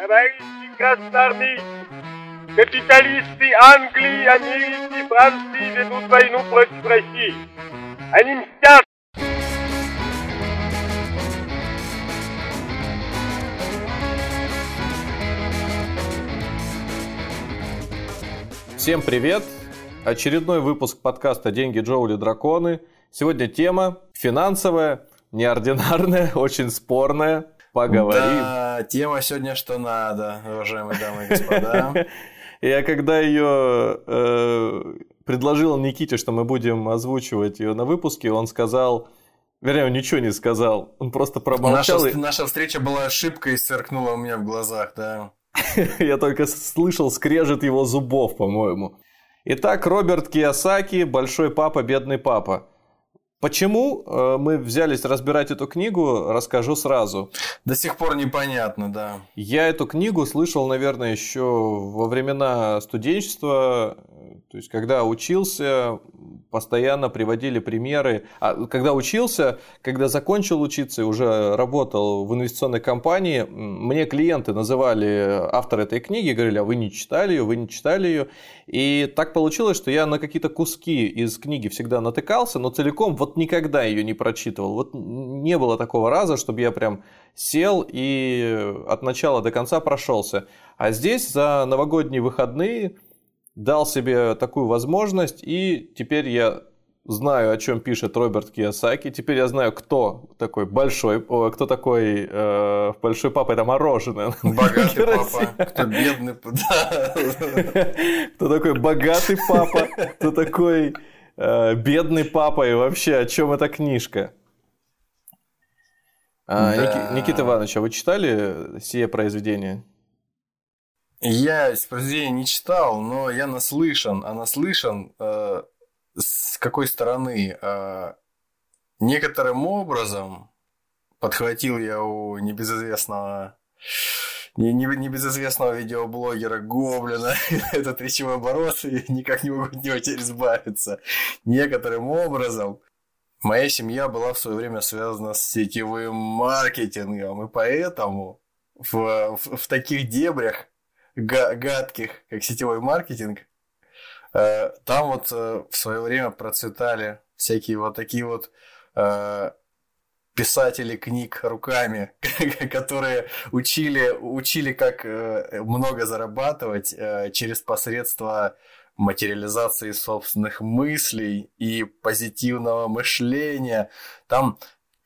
Товарищи красноармейцы, капиталисты Англии, Америки, Франции ведут войну против России. Они мстят Всем привет! Очередной выпуск подкаста «Деньги, Джоули, драконы». Сегодня тема финансовая, неординарная, очень спорная. Поговорим. Да, тема сегодня что надо, уважаемые дамы и господа. Я когда ее э, предложил Никите, что мы будем озвучивать ее на выпуске, он сказал, вернее, он ничего не сказал, он просто промолчал. Наша, и... наша встреча была ошибкой и сверкнула у меня в глазах, да. Я только слышал скрежет его зубов, по-моему. Итак, Роберт Киясаки, большой папа, бедный папа. Почему э, мы взялись разбирать эту книгу, расскажу сразу. До сих пор непонятно, да. Я эту книгу слышал, наверное, еще во времена студенчества, то есть когда учился, постоянно приводили примеры. А когда учился, когда закончил учиться и уже работал в инвестиционной компании, мне клиенты называли автор этой книги, говорили, а вы не читали ее, вы не читали ее. И так получилось, что я на какие-то куски из книги всегда натыкался, но целиком вот никогда ее не прочитывал. Вот не было такого раза, чтобы я прям сел и от начала до конца прошелся. А здесь за новогодние выходные дал себе такую возможность, и теперь я знаю, о чем пишет Роберт Кiyosaki. Теперь я знаю, кто такой большой, о, кто такой э, большой папа, это мороженое. Богатый папа, кто бедный, да. Кто такой богатый папа, кто такой э, бедный папа и вообще о чем эта книжка. А. Никита Иванович, а вы читали сие произведение? Я из произведения не читал, но я наслышан, а наслышан э, с какой стороны? Э, некоторым образом подхватил я у небезызвестного не, не, небезызвестного видеоблогера Гоблина этот речевой оборот и никак не могу от него теперь избавиться. Некоторым образом моя семья была в свое время связана с сетевым маркетингом, и поэтому в, в, в таких дебрях гадких, как сетевой маркетинг, э, там вот э, в свое время процветали всякие вот такие вот э, писатели книг руками, которые учили, учили, как много зарабатывать через посредство материализации собственных мыслей и позитивного мышления. Там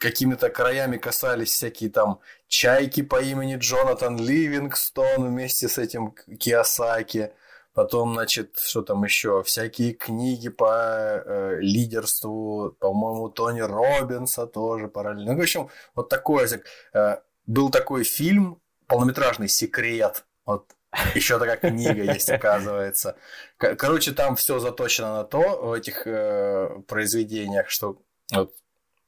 какими-то краями касались всякие там чайки по имени Джонатан Ливингстон вместе с этим Киосаки. Потом, значит, что там еще? Всякие книги по э, лидерству, по-моему, Тони Робинса тоже параллельно. Ну, в общем, вот такой э, был такой фильм, полнометражный «Секрет». Вот еще такая книга есть, оказывается. Короче, там все заточено на то в этих э, произведениях, что вот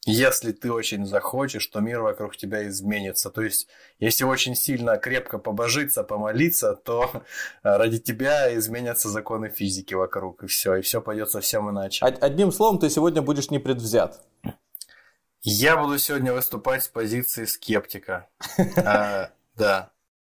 если ты очень захочешь, то мир вокруг тебя изменится. То есть, если очень сильно крепко побожиться, помолиться, то э, ради тебя изменятся законы физики вокруг, и все, и все пойдет совсем иначе. Одним словом, ты сегодня будешь непредвзят. Я буду сегодня выступать с позиции скептика. А, да.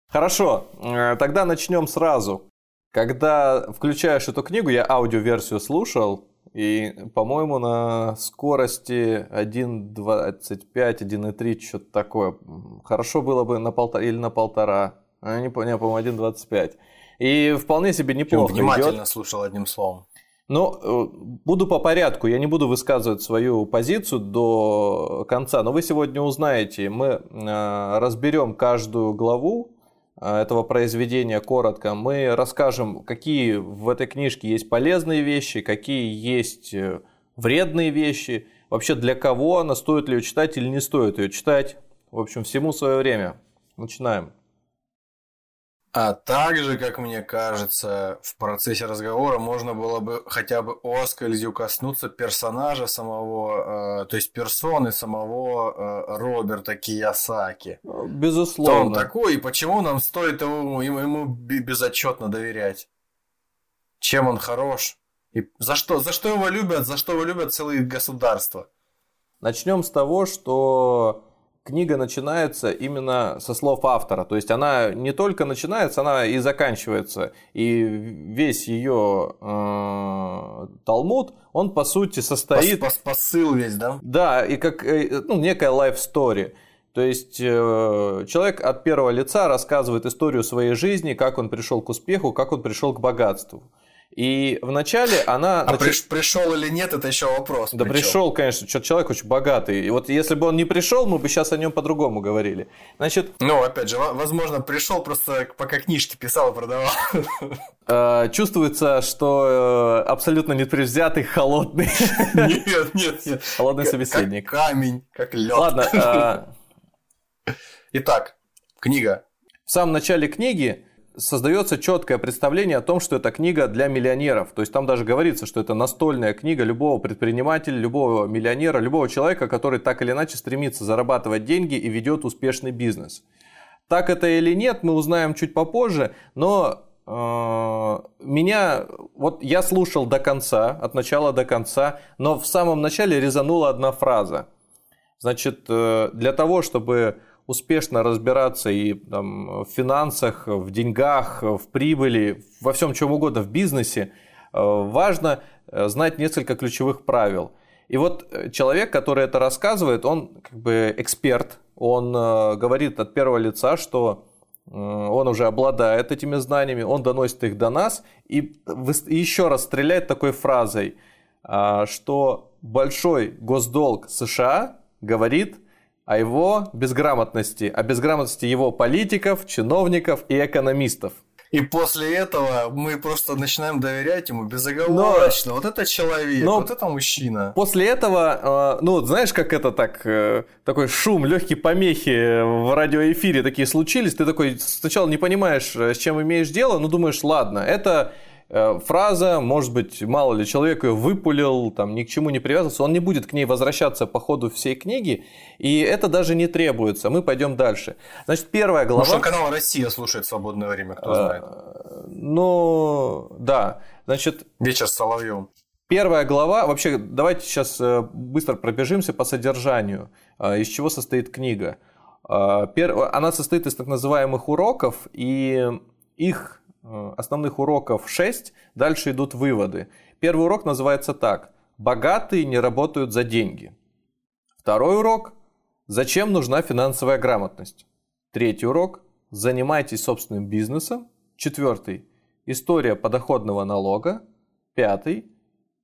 Хорошо, э, тогда начнем сразу. Когда включаешь эту книгу, я аудиоверсию слушал, и, по-моему, на скорости 1.25, 1.3, что-то такое. Хорошо было бы на полтора или на полтора. Я не помню, по-моему, 1.25. И вполне себе неплохо Внимательно идет. слушал одним словом. Ну, э, буду по порядку, я не буду высказывать свою позицию до конца, но вы сегодня узнаете, мы э, разберем каждую главу, этого произведения коротко, мы расскажем, какие в этой книжке есть полезные вещи, какие есть э, вредные вещи, вообще для кого она, стоит ли ее читать или не стоит ее читать. В общем, всему свое время. Начинаем. А также, как мне кажется, в процессе разговора можно было бы хотя бы оскользью коснуться персонажа самого, э, то есть персоны самого э, Роберта Киясаки. Безусловно. Кто он такой и почему нам стоит ему, ему безотчетно доверять? Чем он хорош? И за что, за что его любят, за что его любят целые государства? Начнем с того, что книга начинается именно со слов автора. То есть она не только начинается, она и заканчивается. И весь ее э, Талмуд, он по сути состоит... Пос, пос, посыл весь, да? Да, и как э, ну, некая story. То есть э, человек от первого лица рассказывает историю своей жизни, как он пришел к успеху, как он пришел к богатству. И вначале она... А нач... пришел или нет, это еще вопрос. Да причем. пришел, конечно, что человек очень богатый. И вот если бы он не пришел, мы бы сейчас о нем по-другому говорили. Значит... Ну, опять же, возможно, пришел просто пока книжки писал и продавал. Э, чувствуется, что э, абсолютно непредвзятый, холодный. Нет, нет, нет. Холодный собеседник. Как камень, как лед. Ладно. Э, Итак, книга. В самом начале книги создается четкое представление о том, что это книга для миллионеров. То есть там даже говорится, что это настольная книга любого предпринимателя, любого миллионера, любого человека, который так или иначе стремится зарабатывать деньги и ведет успешный бизнес. Так это или нет, мы узнаем чуть попозже, но э, меня, вот я слушал до конца, от начала до конца, но в самом начале резанула одна фраза. Значит, э, для того, чтобы успешно разбираться и там, в финансах, в деньгах, в прибыли, во всем чем угодно, в бизнесе, э, важно э, знать несколько ключевых правил. И вот э, человек, который это рассказывает, он как бы эксперт, он говорит от первого лица, что он уже обладает этими знаниями, он доносит их до нас и еще раз стреляет такой фразой, что большой госдолг США говорит – о его безграмотности, о безграмотности его политиков, чиновников и экономистов. И после этого мы просто начинаем доверять ему безоговорочно. Но, вот это человек, но вот это мужчина. После этого, э, ну, знаешь, как это так, э, такой шум, легкие помехи в радиоэфире такие случились. Ты такой сначала не понимаешь, э, с чем имеешь дело, но думаешь, ладно, это Э, фраза, может быть, мало ли человек ее выпулил, там, ни к чему не привязывался, он не будет к ней возвращаться по ходу всей книги, и это даже не требуется. Мы пойдем дальше. Значит, первая глава... Может, канал «Россия» слушает в свободное время, кто знает. Э, ну, да. Значит... Вечер с Соловьем. Первая глава, вообще, давайте сейчас э, быстро пробежимся по содержанию, из чего состоит книга. Она состоит из так называемых уроков, и их Э, основных уроков 6, дальше идут выводы. Первый урок называется так. Богатые не работают за деньги. Второй урок. Зачем нужна финансовая грамотность? Третий урок. Занимайтесь собственным бизнесом. Четвертый. История подоходного налога. Пятый.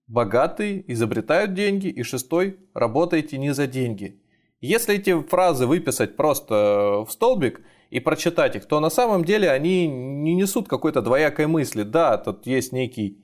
Богатые изобретают деньги. И шестой. Работайте не за деньги. Если эти фразы выписать просто в столбик – и прочитать их, то на самом деле они не несут какой-то двоякой мысли. Да, тут есть некий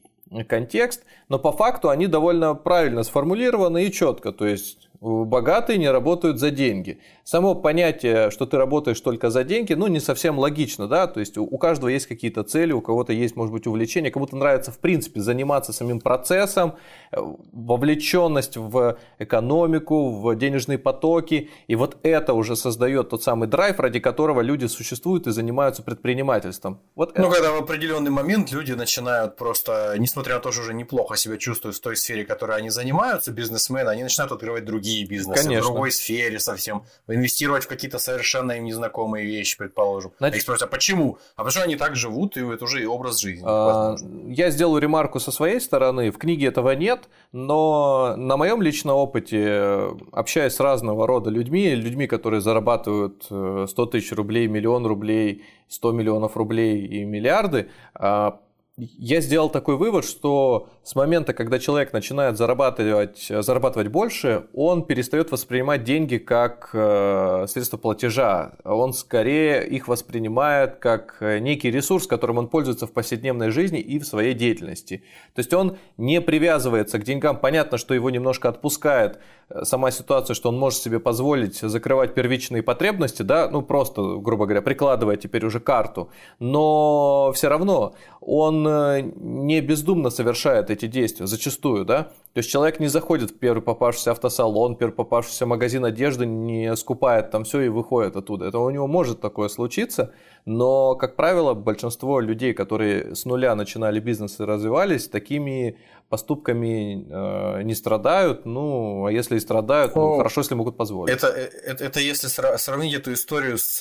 контекст, но по факту они довольно правильно сформулированы и четко. То есть богатые не работают за деньги. Само понятие, что ты работаешь только за деньги, ну, не совсем логично, да, то есть у каждого есть какие-то цели, у кого-то есть, может быть, увлечение, кому-то нравится, в принципе, заниматься самим процессом, э, вовлеченность в экономику, в денежные потоки, и вот это уже создает тот самый драйв, ради которого люди существуют и занимаются предпринимательством. Вот ну, это. когда в определенный момент люди начинают просто, несмотря на то, что уже неплохо себя чувствуют в той сфере, которой они занимаются, бизнесмены, они начинают открывать другие бизнесы, Конечно. в другой сфере совсем, инвестировать в какие-то совершенно им незнакомые вещи, предположим. Значит... А их спросят, а почему? А потому что они так живут, и это уже образ жизни. А, я сделаю ремарку со своей стороны. В книге этого нет, но на моем личном опыте, общаясь с разного рода людьми, людьми, которые зарабатывают 100 э, тысяч рублей, миллион рублей, 100 миллионов рублей и миллиарды, а, я сделал такой вывод, что с момента, когда человек начинает зарабатывать, зарабатывать больше, он перестает воспринимать деньги как э, средство платежа. Он скорее их воспринимает как э, некий ресурс, которым он пользуется в повседневной жизни и в своей деятельности. То есть он не привязывается к деньгам. Понятно, что его немножко отпускает сама ситуация, что он может себе позволить закрывать первичные потребности, да, ну просто, грубо говоря, прикладывая теперь уже карту. Но все равно он не бездумно совершает эти действия, зачастую, да. То есть человек не заходит в первый попавшийся автосалон, первый попавшийся магазин одежды, не скупает там все и выходит оттуда. Это у него может такое случиться, но, как правило, большинство людей, которые с нуля начинали бизнес и развивались, такими поступками э, не страдают. Ну, а если страдают. Ну, ну хорошо, если могут позволить. Это, это, это если сравнить эту историю с,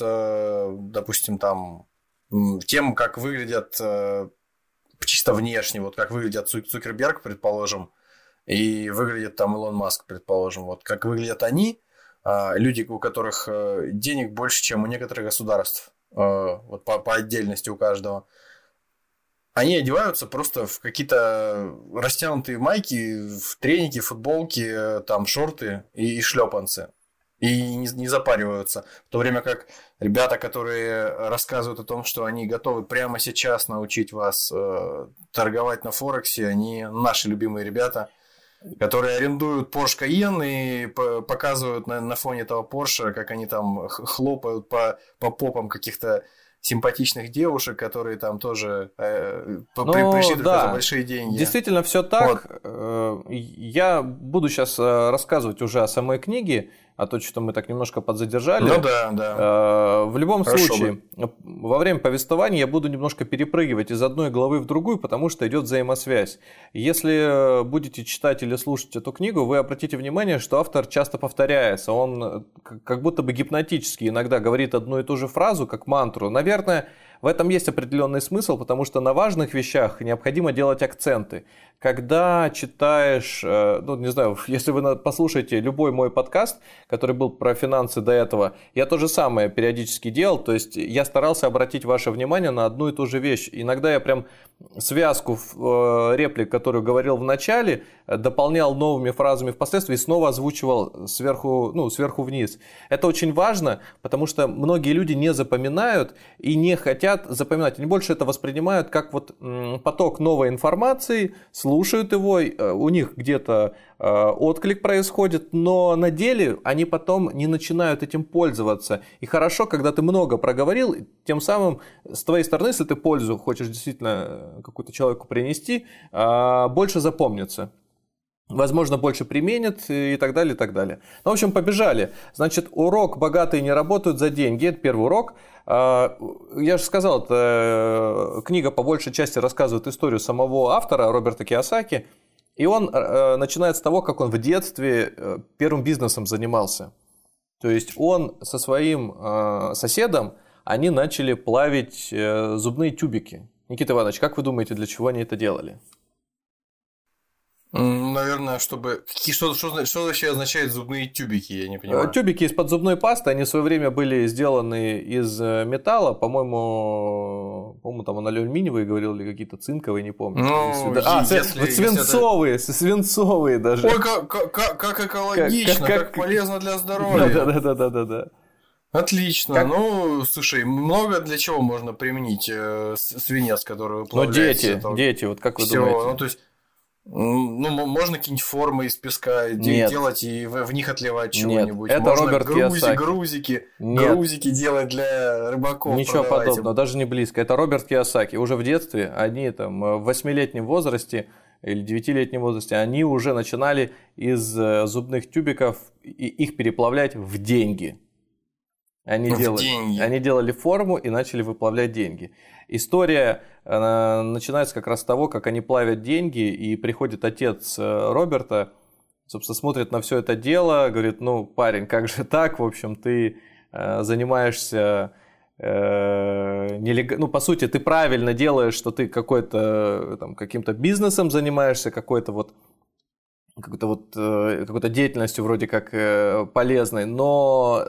допустим, там тем, как выглядят чисто внешне, вот как выглядят Цукерберг, предположим, и выглядит там Илон Маск, предположим, вот как выглядят они, а, люди, у которых э, денег больше, чем у некоторых государств, э, вот по, по отдельности у каждого, они одеваются просто в какие-то растянутые майки, в треники, футболки, э, там шорты и, и шлепанцы. И не, не запариваются. В то время как ребята, которые рассказывают о том, что они готовы прямо сейчас научить вас э, торговать на Форексе, они наши любимые ребята – которые арендуют Porsche Cayenne и показывают на, на фоне этого Porsche, как они там хлопают по, по попам каких-то симпатичных девушек, которые там тоже э, ну, пришли да, за большие деньги. Действительно, все так. Вот. Э, я буду сейчас э, рассказывать уже о самой книге а то, что мы так немножко подзадержали. Ну да, да. Э, в любом Хорошо случае, бы. во время повествования я буду немножко перепрыгивать из одной главы в другую, потому что идет взаимосвязь. Если будете читать или слушать эту книгу, вы обратите внимание, что автор часто повторяется. Он как будто бы гипнотически иногда говорит одну и ту же фразу, как мантру. Наверное, в этом есть определенный смысл, потому что на важных вещах необходимо делать акценты. Когда читаешь, э, ну не знаю, если вы послушаете любой мой подкаст, который был про финансы до этого, я то же самое периодически делал, то есть я старался обратить ваше внимание на одну и ту же вещь. Иногда я прям связку э, реплик, которую говорил в начале, дополнял новыми фразами впоследствии и снова озвучивал сверху, ну, сверху вниз. Это очень важно, потому что многие люди не запоминают и не хотят хотят запоминать, они больше это воспринимают как вот поток новой информации, слушают его, э, у них где-то э, отклик происходит, но на деле они потом не начинают этим пользоваться. И хорошо, когда ты много проговорил, тем самым с твоей стороны, если ты пользу хочешь действительно э, какую-то человеку принести, больше запомнится возможно, больше применят и так далее, и так далее. Ну, в общем, побежали. Значит, урок «Богатые не работают за деньги» – это первый урок. А, я же сказал, это э, книга по большей части рассказывает историю самого автора Роберта Киосаки. И он э, начинает с того, как он в детстве э, первым бизнесом занимался. То есть он со своим соседом, они начали плавить зубные тюбики. Никита Иванович, как вы думаете, для чего они это делали? Наверное, чтобы... Что, что, что вообще означает зубные тюбики, я не понимаю. Э, тюбики из-под зубной пасты, они в свое время были сделаны из э, металла, по-моему, по-моему, там он алюминиевые говорил, или какие-то цинковые, не помню. Ну, а, если, свинцовые, если это... свинцовые даже. Ой, как, как, как экологично, как, как, как полезно для здоровья. Да-да-да-да-да. Отлично. Как... Ну, слушай, много для чего можно применить э, свинец, который ну, плавляется. Но дети, дети, вот как вы Всё, думаете? Ну, то есть ну, можно какие-нибудь формы из песка Нет. делать и в, в них отливать чего-нибудь. Это можно Роберт грузи, Киосаки. грузики, Нет. грузики делать для рыбаков. Ничего подобного, даже не близко. Это Роберт Киосаки. Уже в детстве, они там в восьмилетнем возрасте или девятилетнем возрасте, они уже начинали из э, зубных тюбиков их переплавлять в деньги. Они, в делали, деньги. они делали форму и начали выплавлять деньги. История начинается как раз с того, как они плавят деньги, и приходит отец э, Роберта, собственно, смотрит на все это дело, говорит, ну, парень, как же так, в общем, ты э, занимаешься э, нелег... ну, по сути, ты правильно делаешь, что ты какой-то там каким-то бизнесом занимаешься, какой-то вот какой-то вот какой-то деятельностью вроде как полезной, но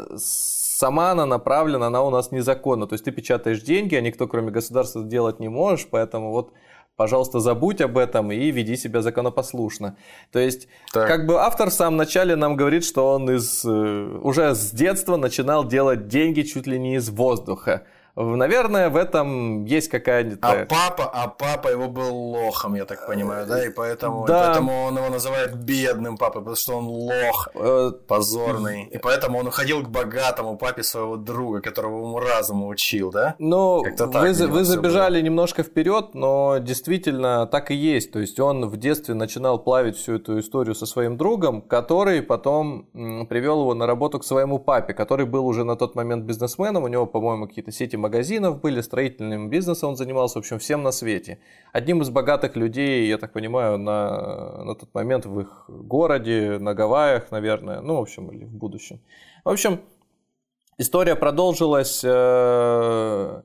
сама она направлена, она у нас незаконна. То есть ты печатаешь деньги, а никто кроме государства делать не можешь, поэтому вот пожалуйста, забудь об этом и веди себя законопослушно. То есть, так. как бы автор в самом начале нам говорит, что он из, э, уже с детства начинал делать деньги чуть ли не из воздуха. Наверное, в этом есть какая-то... А папа, а папа его был лохом, я так понимаю, да? И поэтому, да. и поэтому он его называет бедным папой, потому что он лох, э, позорный. И поэтому он уходил к богатому папе своего друга, которого ему разуму учил, да? Ну, вы, вы забежали было. немножко вперед, но действительно так и есть. То есть он в детстве начинал плавить всю эту историю со своим другом, который потом привел его на работу к своему папе, который был уже на тот момент бизнесменом, у него, по-моему, какие-то сети магазинов были, строительным бизнесом он занимался, в общем, всем на свете. Одним из богатых людей, я так понимаю, на, на тот момент в их городе, на Гавайях, наверное, ну, в общем, или в будущем. В общем, история продолжилась, э,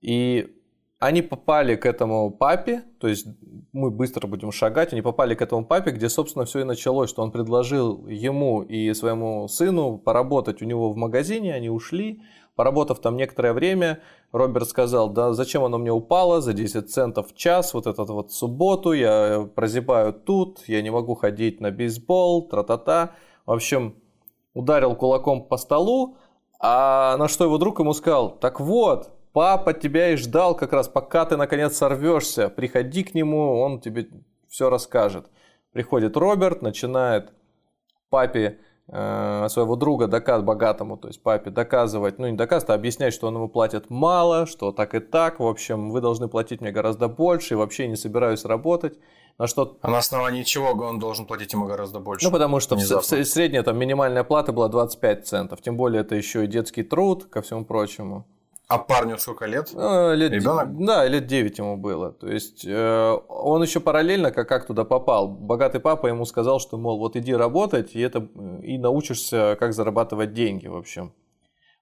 и они попали к этому папе, то есть мы быстро будем шагать, они попали к этому папе, где, собственно, все и началось, что он предложил ему и своему сыну поработать у него в магазине, они ушли, поработав там некоторое время, Роберт сказал, да зачем оно мне упало за 10 центов в час, вот этот вот субботу, я прозябаю тут, я не могу ходить на бейсбол, тра-та-та. В общем, ударил кулаком по столу, а на что его друг ему сказал, так вот, Папа тебя и ждал как раз, пока ты наконец сорвешься. Приходи к нему, он тебе все расскажет. Приходит Роберт, начинает папе своего друга доказ богатому, то есть папе доказывать, ну не доказывать, а объяснять, что он ему платит мало, что так и так, в общем, вы должны платить мне гораздо больше, и вообще не собираюсь работать. На что... А на основании чего он должен платить ему гораздо больше? Ну, потому что в, в, средняя там минимальная плата была 25 центов, тем более это еще и детский труд, ко всему прочему. А парню сколько лет? А, лет Ребенок? Да, лет 9 ему было. То есть э, он еще параллельно как, как туда попал. Богатый папа ему сказал, что, мол, вот иди работать, и, это, и научишься, как зарабатывать деньги, в общем.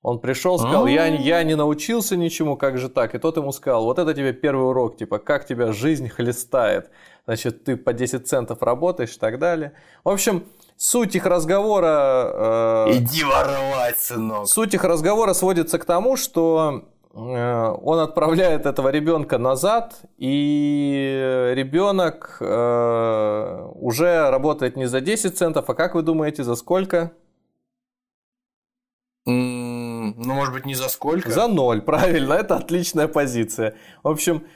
Он пришел, сказал, я, я не научился ничему, как же так? И тот ему сказал, вот это тебе первый урок, типа, как тебя жизнь хлестает. Значит, ты по 10 центов работаешь и так далее. В общем, суть их разговора... Э, Иди воровать, сынок. Суть их разговора сводится к тому, что э, он отправляет этого ребенка назад, и ребенок э, уже работает не за 10 центов, а как вы думаете, за сколько? ну, может быть, не за сколько? За ноль, правильно, это отличная позиция. В общем,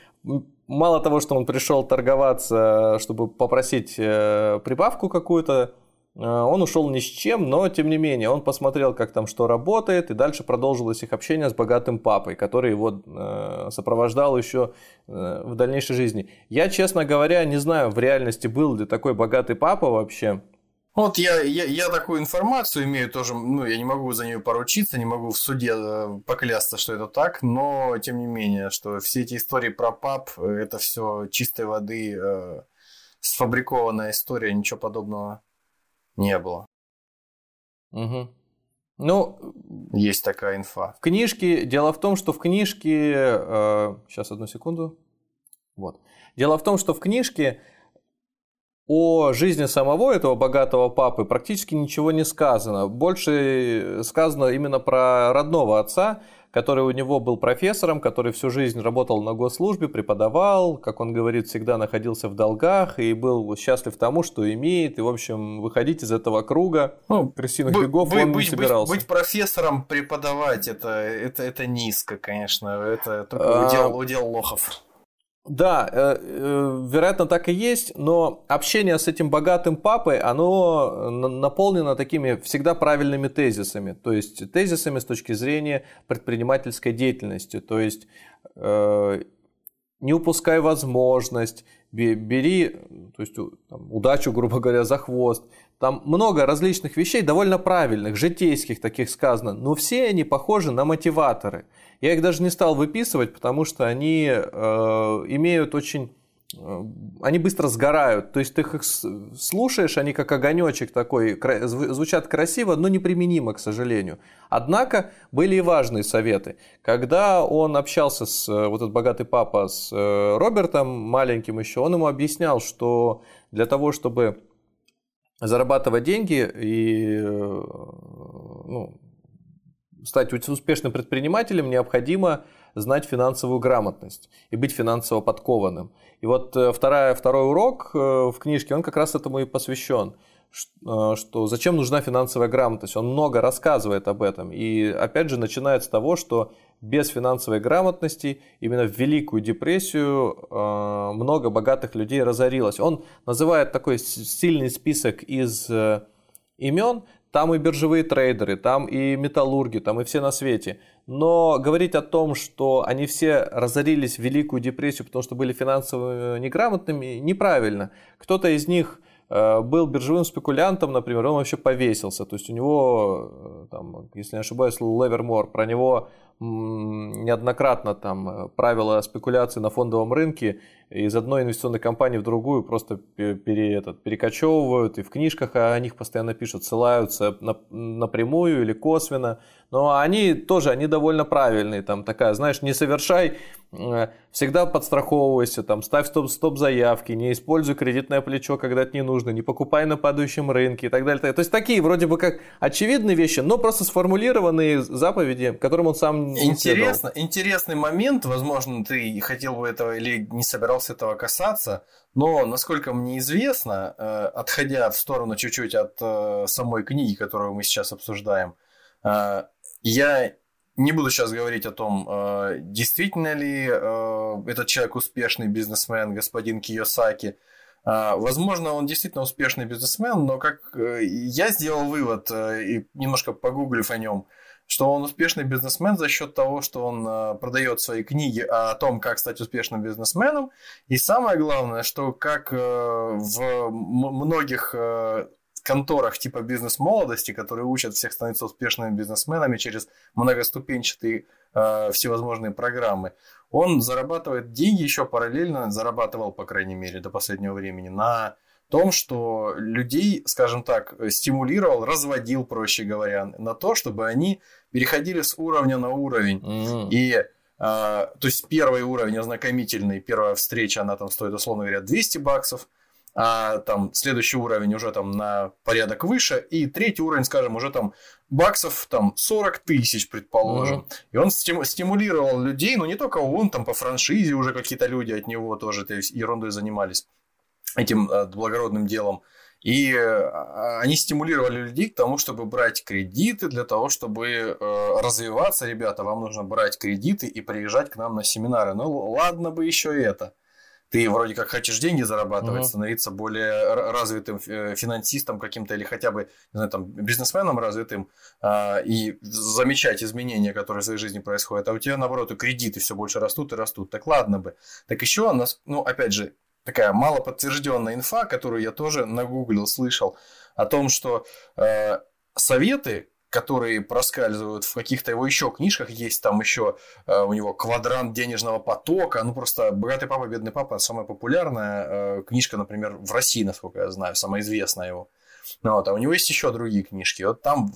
мало того, что он пришел торговаться, чтобы попросить э, прибавку какую-то, э, он ушел ни с чем, но тем не менее он посмотрел, как там что работает, и дальше продолжилось их общение с богатым папой, который его э, сопровождал еще в дальнейшей жизни. Я, честно говоря, не знаю в реальности был ли такой богатый папа вообще. Вот я, я, я такую информацию имею тоже, ну, я не могу за нее поручиться, не могу в суде э, поклясться, что это так, но тем не менее, что все эти истории про пап, э, это все чистой воды э, сфабрикованная история, ничего подобного не было. Угу. Ну, есть такая инфа. В книжке, дело в том, что в книжке, э, сейчас одну секунду, вот. Дело в том, что в книжке о жизни самого этого богатого папы практически ничего не сказано. Больше сказано именно про родного отца, который у него был профессором, который всю жизнь работал на госслужбе, преподавал, как он говорит, всегда находился в долгах и был счастлив тому, что имеет. И, в общем, выходить из этого круга ну, крысиных бегов быть, он не собирался. Быть, быть профессором, преподавать, это, это, это низко, конечно. Это только удел, удел лохов. Да, э, э, вероятно, так и есть, но общение с этим богатым папой, оно наполнено такими всегда правильными тезисами, то есть тезисами с точки зрения предпринимательской деятельности, то есть э, не упускай возможность, бери то есть, удачу, грубо говоря, за хвост. Там много различных вещей, довольно правильных, житейских таких сказано, но все они похожи на мотиваторы. Я их даже не стал выписывать, потому что они э, имеют очень э, они быстро сгорают. То есть ты их слушаешь, они как огонечек такой, звучат красиво, но неприменимо, к сожалению. Однако были и важные советы. Когда он общался с э, вот этот богатый папа с э, Робертом, маленьким еще, он ему объяснял, что для того, чтобы зарабатывать деньги и ну, стать успешным предпринимателем, необходимо знать финансовую грамотность и быть финансово подкованным. И вот э, вторая, второй урок э, в книжке, он как раз этому и посвящен э, что зачем нужна финансовая грамотность. Он много рассказывает об этом. И опять же начинает с того, что без финансовой грамотности именно в Великую депрессию много богатых людей разорилось. Он называет такой сильный список из имен, там и биржевые трейдеры, там и металлурги, там и все на свете. Но говорить о том, что они все разорились в Великую депрессию, потому что были финансово неграмотными, неправильно. Кто-то из них э, был биржевым спекулянтом, например, он вообще повесился. То есть у него, э, там, если не ошибаюсь, Левермор, про него неоднократно там э, правила спекуляции на фондовом рынке из одной инвестиционной компании в другую просто пере, этот, перекочевывают, и в книжках о них постоянно пишут, ссылаются на, напрямую или косвенно. Но они тоже, они довольно правильные. Там такая, знаешь, не совершай, э, всегда подстраховывайся, там, ставь стоп-стоп-заявки, не используй кредитное плечо, когда это не нужно, не покупай на падающем рынке и так далее. То есть такие вроде бы как очевидные вещи, но просто сформулированные заповеди, которым он сам не Интересно, следовал. Интересный момент, возможно, ты хотел бы этого или не собирался этого касаться, но, насколько мне известно, э, отходя в сторону чуть-чуть от э, самой книги, которую мы сейчас обсуждаем, я не буду сейчас говорить о том, э, действительно ли э, этот человек успешный бизнесмен, господин Киосаки. Э, возможно, он действительно успешный бизнесмен, но как я сделал вывод, и немножко погуглив о нем, что он успешный бизнесмен за счет того, что он продает свои книги о том, как стать успешным бизнесменом. И самое главное, что как в многих конторах типа бизнес-молодости, которые учат всех становиться успешными бизнесменами через многоступенчатые э, всевозможные программы, он зарабатывает деньги еще параллельно, зарабатывал, по крайней мере, до последнего времени, на том, что людей, скажем так, стимулировал, разводил, проще говоря, на то, чтобы они переходили с уровня на уровень. Mm-hmm. И э, то есть первый уровень ознакомительный, первая встреча, она там стоит, условно говоря, 200 баксов, а там следующий уровень уже там на порядок выше, и третий уровень, скажем, уже там баксов там 40 тысяч, предположим. Mm-hmm. И он стиму- стимулировал людей, но не только он, там по франшизе уже какие-то люди от него тоже этой ерундой занимались, этим э, благородным делом. И э, они стимулировали людей к тому, чтобы брать кредиты для того, чтобы э, развиваться. Ребята, вам нужно брать кредиты и приезжать к нам на семинары. Ну, ладно бы еще это ты вроде как хочешь деньги зарабатывать, mm-hmm. становиться более развитым финансистом каким-то или хотя бы, не знаю, там, бизнесменом развитым а, и замечать изменения, которые в своей жизни происходят, а у тебя, наоборот, и кредиты все больше растут и растут. Так ладно бы. Так еще у нас, ну, опять же, такая малоподтвержденная инфа, которую я тоже нагуглил, слышал, о том, что э, советы, которые проскальзывают в каких-то его еще книжках. Есть там еще э, у него квадрант денежного потока. Ну, просто «Богатый папа, бедный папа» самая популярная э, книжка, например, в России, насколько я знаю, самая известная его. Ну, вот, а у него есть еще другие книжки. Вот там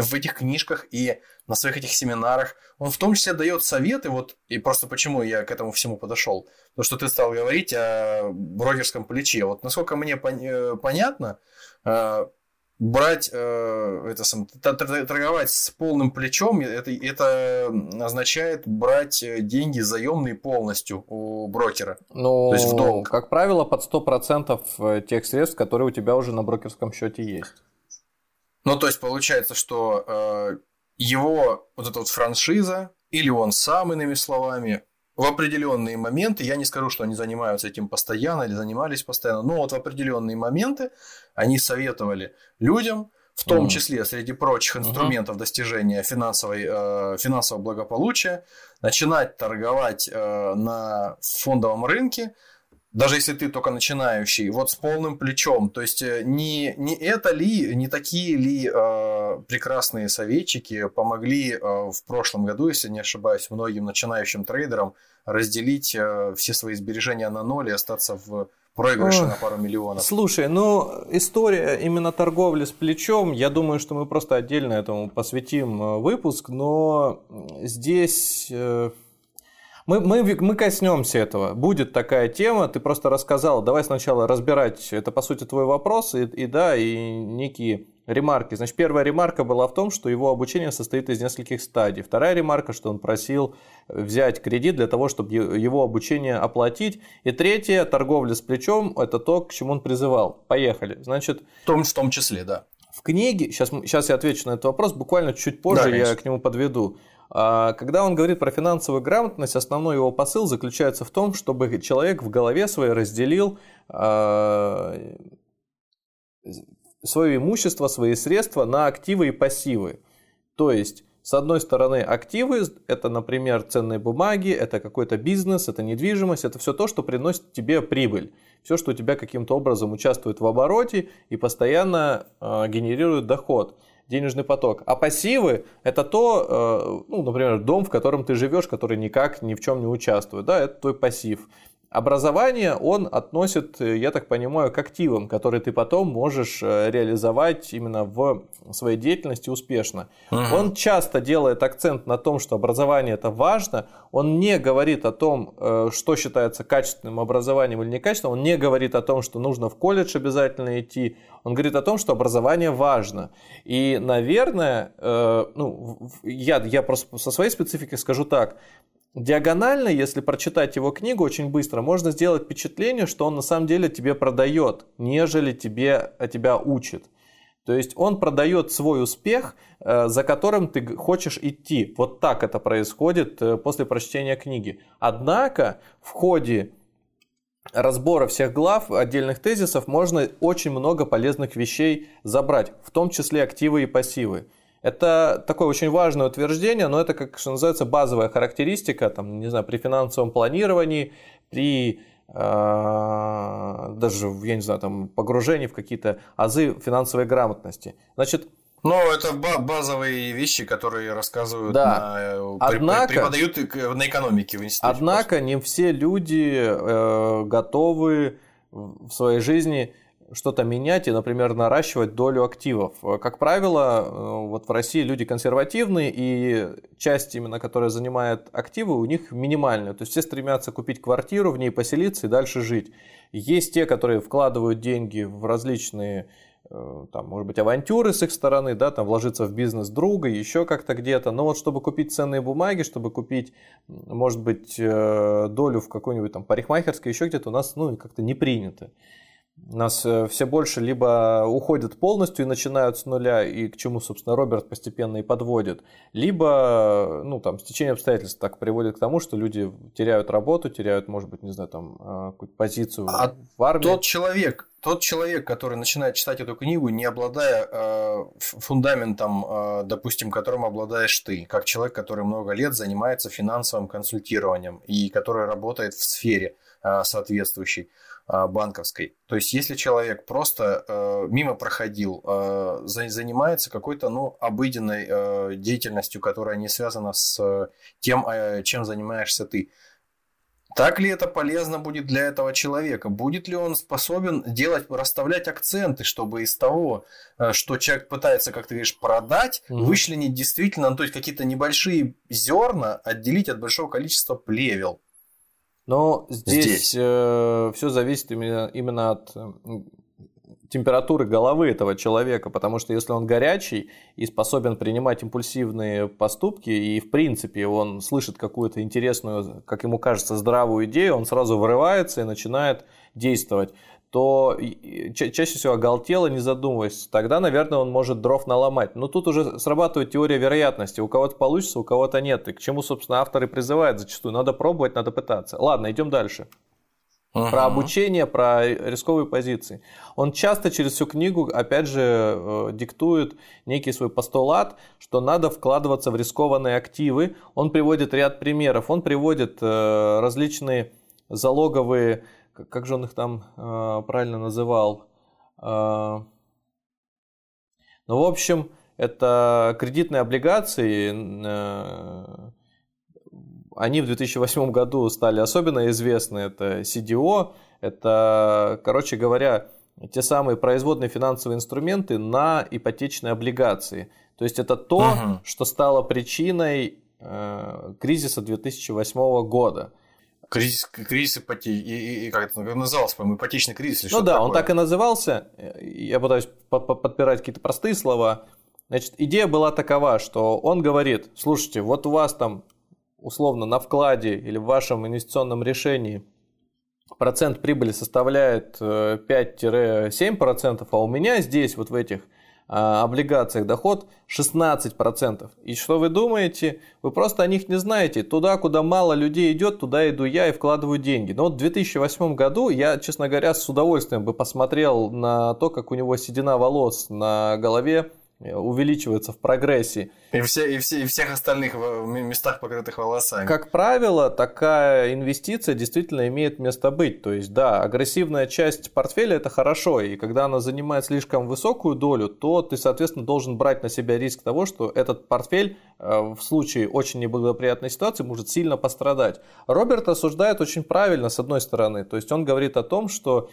в этих книжках и на своих этих семинарах он в том числе дает советы. Вот, и просто почему я к этому всему подошел. То, что ты стал говорить о брокерском плече. Вот насколько мне пон- э, понятно, э, брать, э, это, сам, торговать с полным плечом, это, это означает брать э, деньги заемные полностью у брокера. Ну, то есть в долг. как правило, под 100% э, тех средств, которые у тебя уже на брокерском счете есть. Ну, то есть получается, что э, его вот эта вот франшиза, или он сам, иными словами, в определенные моменты, я не скажу, что они занимаются этим постоянно или занимались постоянно, но вот в определенные моменты они советовали людям, в том числе среди прочих инструментов достижения финансовой, э, финансового благополучия, начинать торговать э, на фондовом рынке даже если ты только начинающий, вот с полным плечом. То есть э, не, не это ли, не такие ли э, прекрасные советчики помогли э, в прошлом году, если не ошибаюсь, многим начинающим трейдерам разделить э, все свои сбережения на ноль и остаться в проигрыше на пару миллионов. Слушай, ну история именно торговли с плечом, я думаю, что мы просто отдельно этому посвятим э, выпуск, но здесь э, мы, мы, мы коснемся этого. Будет такая тема, ты просто рассказал. Давай сначала разбирать, это по сути твой вопрос, и, и да, и некие ремарки. Значит, первая ремарка была в том, что его обучение состоит из нескольких стадий. Вторая ремарка, что он просил взять кредит для того, чтобы его обучение оплатить. И третья, торговля с плечом, это то, к чему он призывал. Поехали. Значит, в том, в том числе, да. В книге, сейчас, сейчас я отвечу на этот вопрос, буквально чуть позже да, я к нему подведу. А, когда он говорит про финансовую грамотность, основной его посыл заключается в том, чтобы человек в голове своей разделил а, свое имущество, свои средства на активы и пассивы. То есть, с одной стороны, активы – это, например, ценные бумаги, это какой-то бизнес, это недвижимость, это все то, что приносит тебе прибыль. Все, что у тебя каким-то образом участвует в обороте и постоянно э, генерирует доход. Денежный поток. А пассивы – это то, ну, например, дом, в котором ты живешь, который никак ни в чем не участвует. Да, это твой пассив. Образование он относит, я так понимаю, к активам, которые ты потом можешь э, реализовать именно в своей деятельности успешно. Угу. Он часто делает акцент на том, что образование это важно. Он не говорит о том, э, что считается качественным образованием или некачественным. Он не говорит о том, что нужно в колледж обязательно идти. Он говорит о том, что образование важно. И, наверное, э, ну, я, я просто со своей спецификой скажу так. Диагонально, если прочитать его книгу очень быстро, можно сделать впечатление, что он на самом деле тебе продает, нежели тебе, а тебя учит. То есть он продает свой успех, э, за которым ты хочешь идти. Вот так это происходит э, после прочтения книги. Однако в ходе разбора всех глав, отдельных тезисов, можно очень много полезных вещей забрать, в том числе активы и пассивы. Это такое очень важное утверждение, но это, как что называется, базовая характеристика, там, не знаю, при финансовом планировании, при э, даже, я не знаю, там, погружении в какие-то азы финансовой грамотности. Значит, ну, это базовые вещи, которые рассказывают, да. на, э, однако, преподают на экономике в институте. Однако просто. не все люди э, готовы в своей жизни что-то менять и, например, наращивать долю активов. Как правило, э, вот в России люди консервативные, и часть именно, которая занимает активы, у них минимальная. То есть все стремятся купить квартиру, в ней поселиться и дальше жить. Есть те, которые вкладывают деньги в различные э, там, может быть, авантюры с их стороны, да, там, вложиться в бизнес друга, еще как-то где-то. Но вот чтобы купить ценные бумаги, чтобы купить, может быть, э, долю в какой-нибудь там парикмахерской, еще где-то у нас, ну, как-то не принято. У нас э, все больше либо уходят полностью и начинают с нуля, и к чему, собственно, Роберт постепенно и подводит, либо, ну, там, стечение обстоятельств так приводит к тому, что люди теряют работу, теряют, может быть, не знаю, там, э, какую-то позицию а в армии. Тот человек, тот человек, который начинает читать эту книгу, не обладая э, фундаментом, э, допустим, которым обладаешь ты, как человек, который много лет занимается финансовым консультированием и который работает в сфере э, соответствующей, банковской. То есть, если человек просто э, мимо проходил, э, занимается какой-то ну, обыденной э, деятельностью, которая не связана с тем, э, чем занимаешься ты, так ли это полезно будет для этого человека? Будет ли он способен делать, расставлять акценты, чтобы из того, э, что человек пытается, как ты говоришь, продать, угу. вычленить действительно, ну, то есть какие-то небольшие зерна отделить от большого количества плевел? Но здесь, здесь. Э, все зависит именно, именно от температуры головы этого человека, потому что если он горячий и способен принимать импульсивные поступки, и в принципе он слышит какую-то интересную, как ему кажется, здравую идею, он сразу вырывается и начинает действовать то чаще всего оголтело, не задумываясь, тогда, наверное, он может дров наломать. Но тут уже срабатывает теория вероятности. У кого-то получится, у кого-то нет. И к чему, собственно, авторы призывают зачастую. Надо пробовать, надо пытаться. Ладно, идем дальше. Uh-huh. Про обучение, про рисковые позиции. Он часто через всю книгу, опять же, э, диктует некий свой постулат, что надо вкладываться в рискованные активы. Он приводит ряд примеров. Он приводит э, различные залоговые как же он их там э, правильно называл? Э, ну, в общем, это кредитные облигации. Э, они в 2008 году стали особенно известны. Это CDO, это, короче говоря, те самые производные финансовые инструменты на ипотечные облигации. То есть это то, угу. что стало причиной э, кризиса 2008 года. Кризис, кризис ипоте... и, и, как это назывался, по-моему, ипотечный кризис или Ну да, такое. он так и назывался. Я пытаюсь подпирать какие-то простые слова. Значит, идея была такова, что он говорит, слушайте, вот у вас там условно на вкладе или в вашем инвестиционном решении процент прибыли составляет 5-7%, э, а у меня здесь вот в этих облигациях доход 16%. И что вы думаете? Вы просто о них не знаете. Туда, куда мало людей идет, туда иду я и вкладываю деньги. Но вот в 2008 году я, честно говоря, с удовольствием бы посмотрел на то, как у него седина волос на голове увеличивается в прогрессии. И, все, и, все, и всех остальных местах, покрытых волосами. Как правило, такая инвестиция действительно имеет место быть. То есть, да, агрессивная часть портфеля – это хорошо, и когда она занимает слишком высокую долю, то ты, соответственно, должен брать на себя риск того, что этот портфель э, в случае очень неблагоприятной ситуации может сильно пострадать. Роберт осуждает очень правильно, с одной стороны. То есть, он говорит о том, что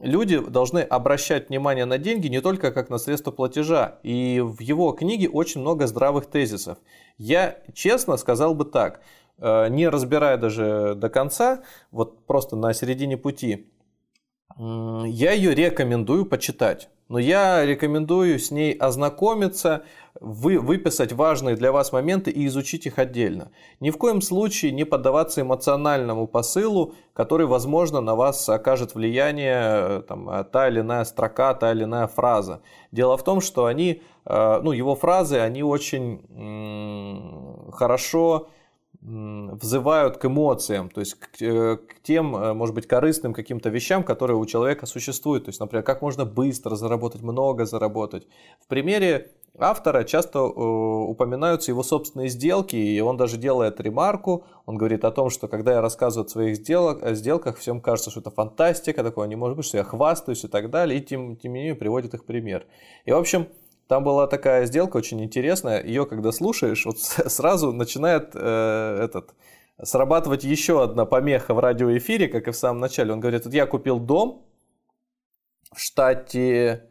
люди должны обращать внимание на деньги не только как на средство платежа. И в его книге очень много здравых тезисов. Я честно сказал бы так, э, не разбирая даже до конца, вот просто на середине пути, я ее рекомендую почитать. Но я рекомендую с ней ознакомиться, вы, выписать важные для вас моменты и изучить их отдельно. Ни в коем случае не поддаваться эмоциональному посылу, который, возможно, на вас окажет влияние там, та или иная строка, та или иная фраза. Дело в том, что они, э, ну, его фразы, они очень хорошо взывают к эмоциям, то есть к, э, к тем, э, может быть, корыстным каким-то вещам, которые у человека существуют. То есть, например, как можно быстро заработать, много заработать. В примере автора часто э, упоминаются его собственные сделки, и он даже делает ремарку, он говорит о том, что когда я рассказываю о своих сделок, о сделках, всем кажется, что это фантастика, такое не может быть, что я хвастаюсь и так далее, и тем, тем не менее приводит их пример. И, в общем, там была такая сделка очень интересная. Ее, когда слушаешь, вот сразу начинает э, этот срабатывать еще одна помеха в радиоэфире, как и в самом начале. Он говорит, вот я купил дом в штате...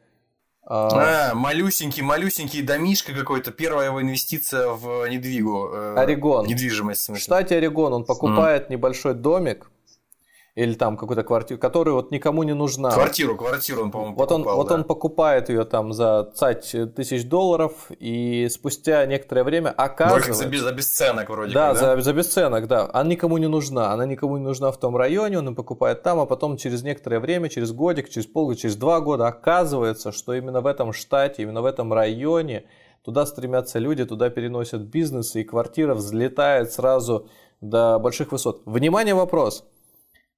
А, а малюсенький, малюсенький домишка какой-то. Первая его инвестиция в недвигу. Э, Орегон. Недвижимость, в. В штате Орегон он покупает mm. небольшой домик или там какую-то квартиру, которая вот никому не нужна. Квартиру, квартиру он, по-моему, вот покупал, он, Вот он покупает ее там за цать тысяч долларов, и спустя некоторое время оказывается... За, за бесценок вроде да, как, да? За, за бесценок, да. Она никому не нужна, она никому не нужна в том районе, он ее покупает там, а потом через некоторое время, через годик, через полгода, через два года оказывается, что именно в этом штате, именно в этом районе туда стремятся люди, туда переносят бизнесы, и квартира взлетает сразу до больших высот. Внимание, вопрос.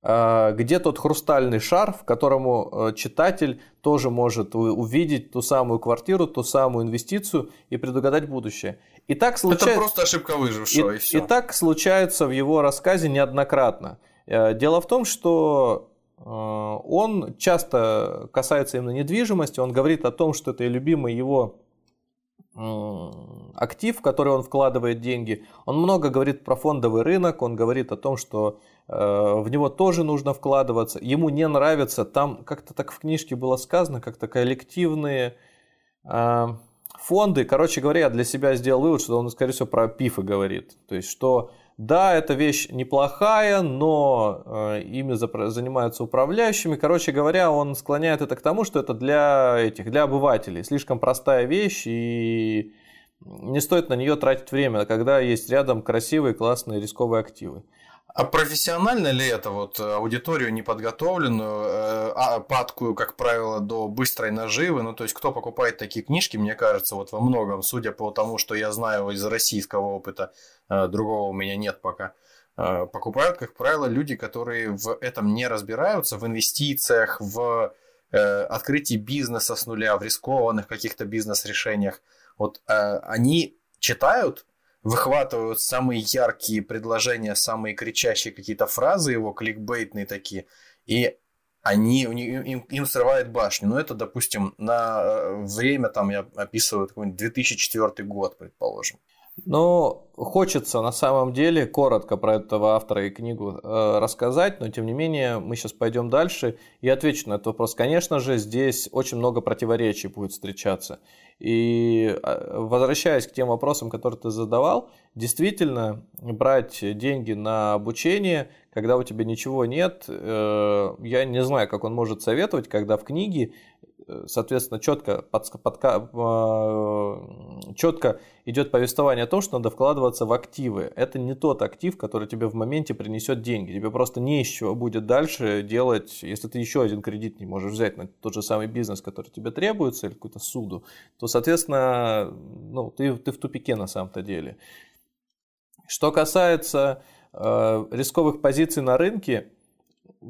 А, где тот хрустальный шар, в которому э, читатель тоже может увидеть ту самую квартиру, ту самую инвестицию и предугадать будущее. И так случается... Это просто ошибка выжившего, и, и все. И так случается в его рассказе неоднократно. Э, дело в том, что э, он часто касается именно недвижимости, он говорит о том, что это любимый его актив, в который он вкладывает деньги. Он много говорит про фондовый рынок, он говорит о том, что Э, в него тоже нужно вкладываться. Ему не нравится, там как-то так в книжке было сказано, как-то коллективные э, фонды. Короче говоря, я для себя сделал вывод, что он, скорее всего, про пифы говорит. То есть, что да, эта вещь неплохая, но э, ими занимаются управляющими. Короче говоря, он склоняет это к тому, что это для этих, для обывателей. Слишком простая вещь и не стоит на нее тратить время, когда есть рядом красивые, классные, рисковые активы. А профессионально ли это вот э, аудиторию неподготовленную, э, а падкую, как правило, до быстрой наживы? Ну, то есть, кто покупает такие книжки, мне кажется, вот во многом, судя по тому, что я знаю из российского опыта, э, другого у меня нет пока, покупают, как правило, люди, которые в этом не разбираются, в инвестициях, в открытии бизнеса с нуля, в рискованных каких-то бизнес-решениях. Вот они читают выхватывают самые яркие предложения, самые кричащие какие-то фразы его, кликбейтные такие, и они, им, им срывает башню. Но это, допустим, на э, время, там я описываю какой-нибудь 2004 год, предположим. Ну, хочется на самом деле коротко про этого автора и книгу э, рассказать, но тем не менее мы сейчас пойдем дальше и отвечу на этот вопрос. Конечно же, здесь очень много противоречий будет встречаться. И э, возвращаясь к тем вопросам, которые ты задавал, действительно брать деньги на обучение, когда у тебя ничего нет, э, я не знаю, как он может советовать, когда в книге соответственно, четко, под, под, э, четко идет повествование о том, что надо вкладываться в активы. Это не тот актив, который тебе в моменте принесет деньги. Тебе просто не из чего будет дальше делать, если ты еще один кредит не можешь взять на тот же самый бизнес, который тебе требуется, или какую-то суду, то, соответственно, ну, ты, ты в тупике на самом-то деле. Что касается э, рисковых позиций на рынке,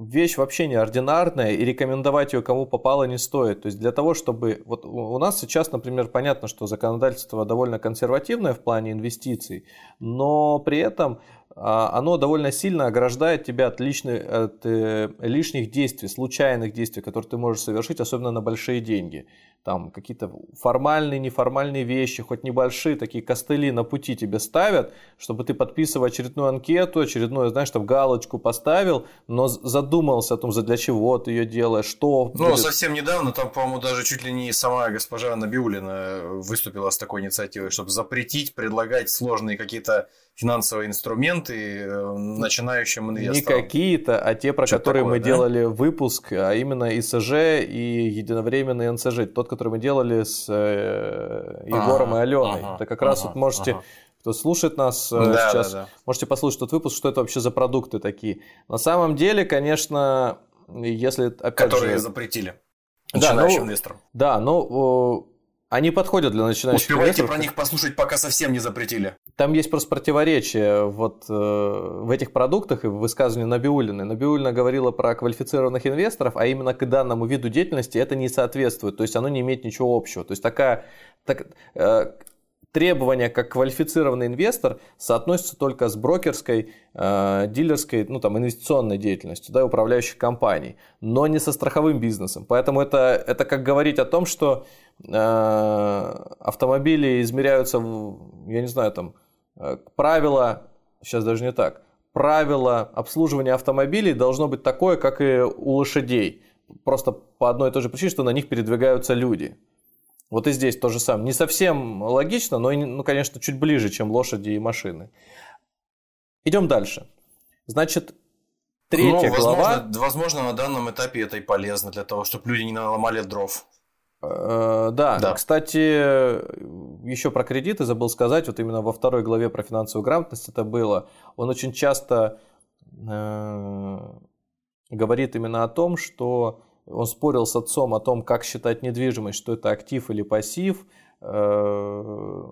вещь вообще неординарная, и рекомендовать ее кому попало не стоит. То есть для того, чтобы... Вот у нас сейчас, например, понятно, что законодательство довольно консервативное в плане инвестиций, но при этом а, оно довольно сильно ограждает тебя от, личных, от э, лишних действий, случайных действий, которые ты можешь совершить, особенно на большие деньги. Там какие-то формальные, неформальные вещи, хоть небольшие, такие костыли на пути тебе ставят, чтобы ты подписывал очередную анкету, очередную, знаешь, там галочку поставил, но задумался о том, для чего ты ее делаешь, что... Ну, будет. совсем недавно там, по-моему, даже чуть ли не сама госпожа Набиулина выступила с такой инициативой, чтобы запретить предлагать сложные какие-то финансовые инструменты э, начинающим инвесторам. Не какие-то, а те, про Что которые такое, мы да? делали выпуск, а именно ИСЖ и единовременный НСЖ. Тот, который мы делали с э, Егором и Аленой. Ага, это как ага, раз вот можете... Ага кто слушает нас э, да, сейчас, да, да. можете послушать тот выпуск, что это вообще за продукты такие. На самом деле, конечно, если опять Которые же... запретили начинающим да, ну, инвесторам. Да, ну они подходят для начинающих Успевайте инвесторов. про них послушать, пока совсем не запретили. Там есть просто противоречие вот э, в этих продуктах и в высказывании Набиулины. Набиулина говорила про квалифицированных инвесторов, а именно к данному виду деятельности это не соответствует. То есть оно не имеет ничего общего. То есть такая... Так, э, требования как квалифицированный инвестор соотносятся только с брокерской, э, дилерской, ну там инвестиционной деятельностью, да, управляющих компаний, но не со страховым бизнесом. Поэтому это, это как говорить о том, что э, автомобили измеряются, я не знаю, там, э, правила, сейчас даже не так, правило обслуживания автомобилей должно быть такое, как и у лошадей. Просто по одной и той же причине, что на них передвигаются люди. Вот и здесь то же самое. Не совсем логично, но, ну, конечно, чуть ближе, чем лошади и машины. Идем дальше. Значит, третья ну, возможно, глава... Возможно, на данном этапе это и полезно для того, чтобы люди не наломали дров. Э, да, да, кстати, еще про кредиты забыл сказать, вот именно во второй главе про финансовую грамотность это было. Он очень часто э, говорит именно о том, что он спорил с отцом о том, как считать недвижимость, что это актив или пассив. Э,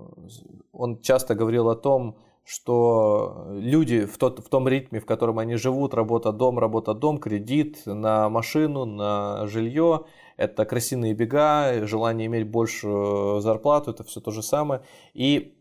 он часто говорил о том, что люди в, тот, в том ритме, в котором они живут, работа-дом, работа-дом, кредит на машину, на жилье, это крысиные бега, желание иметь большую зарплату, это все то же самое. И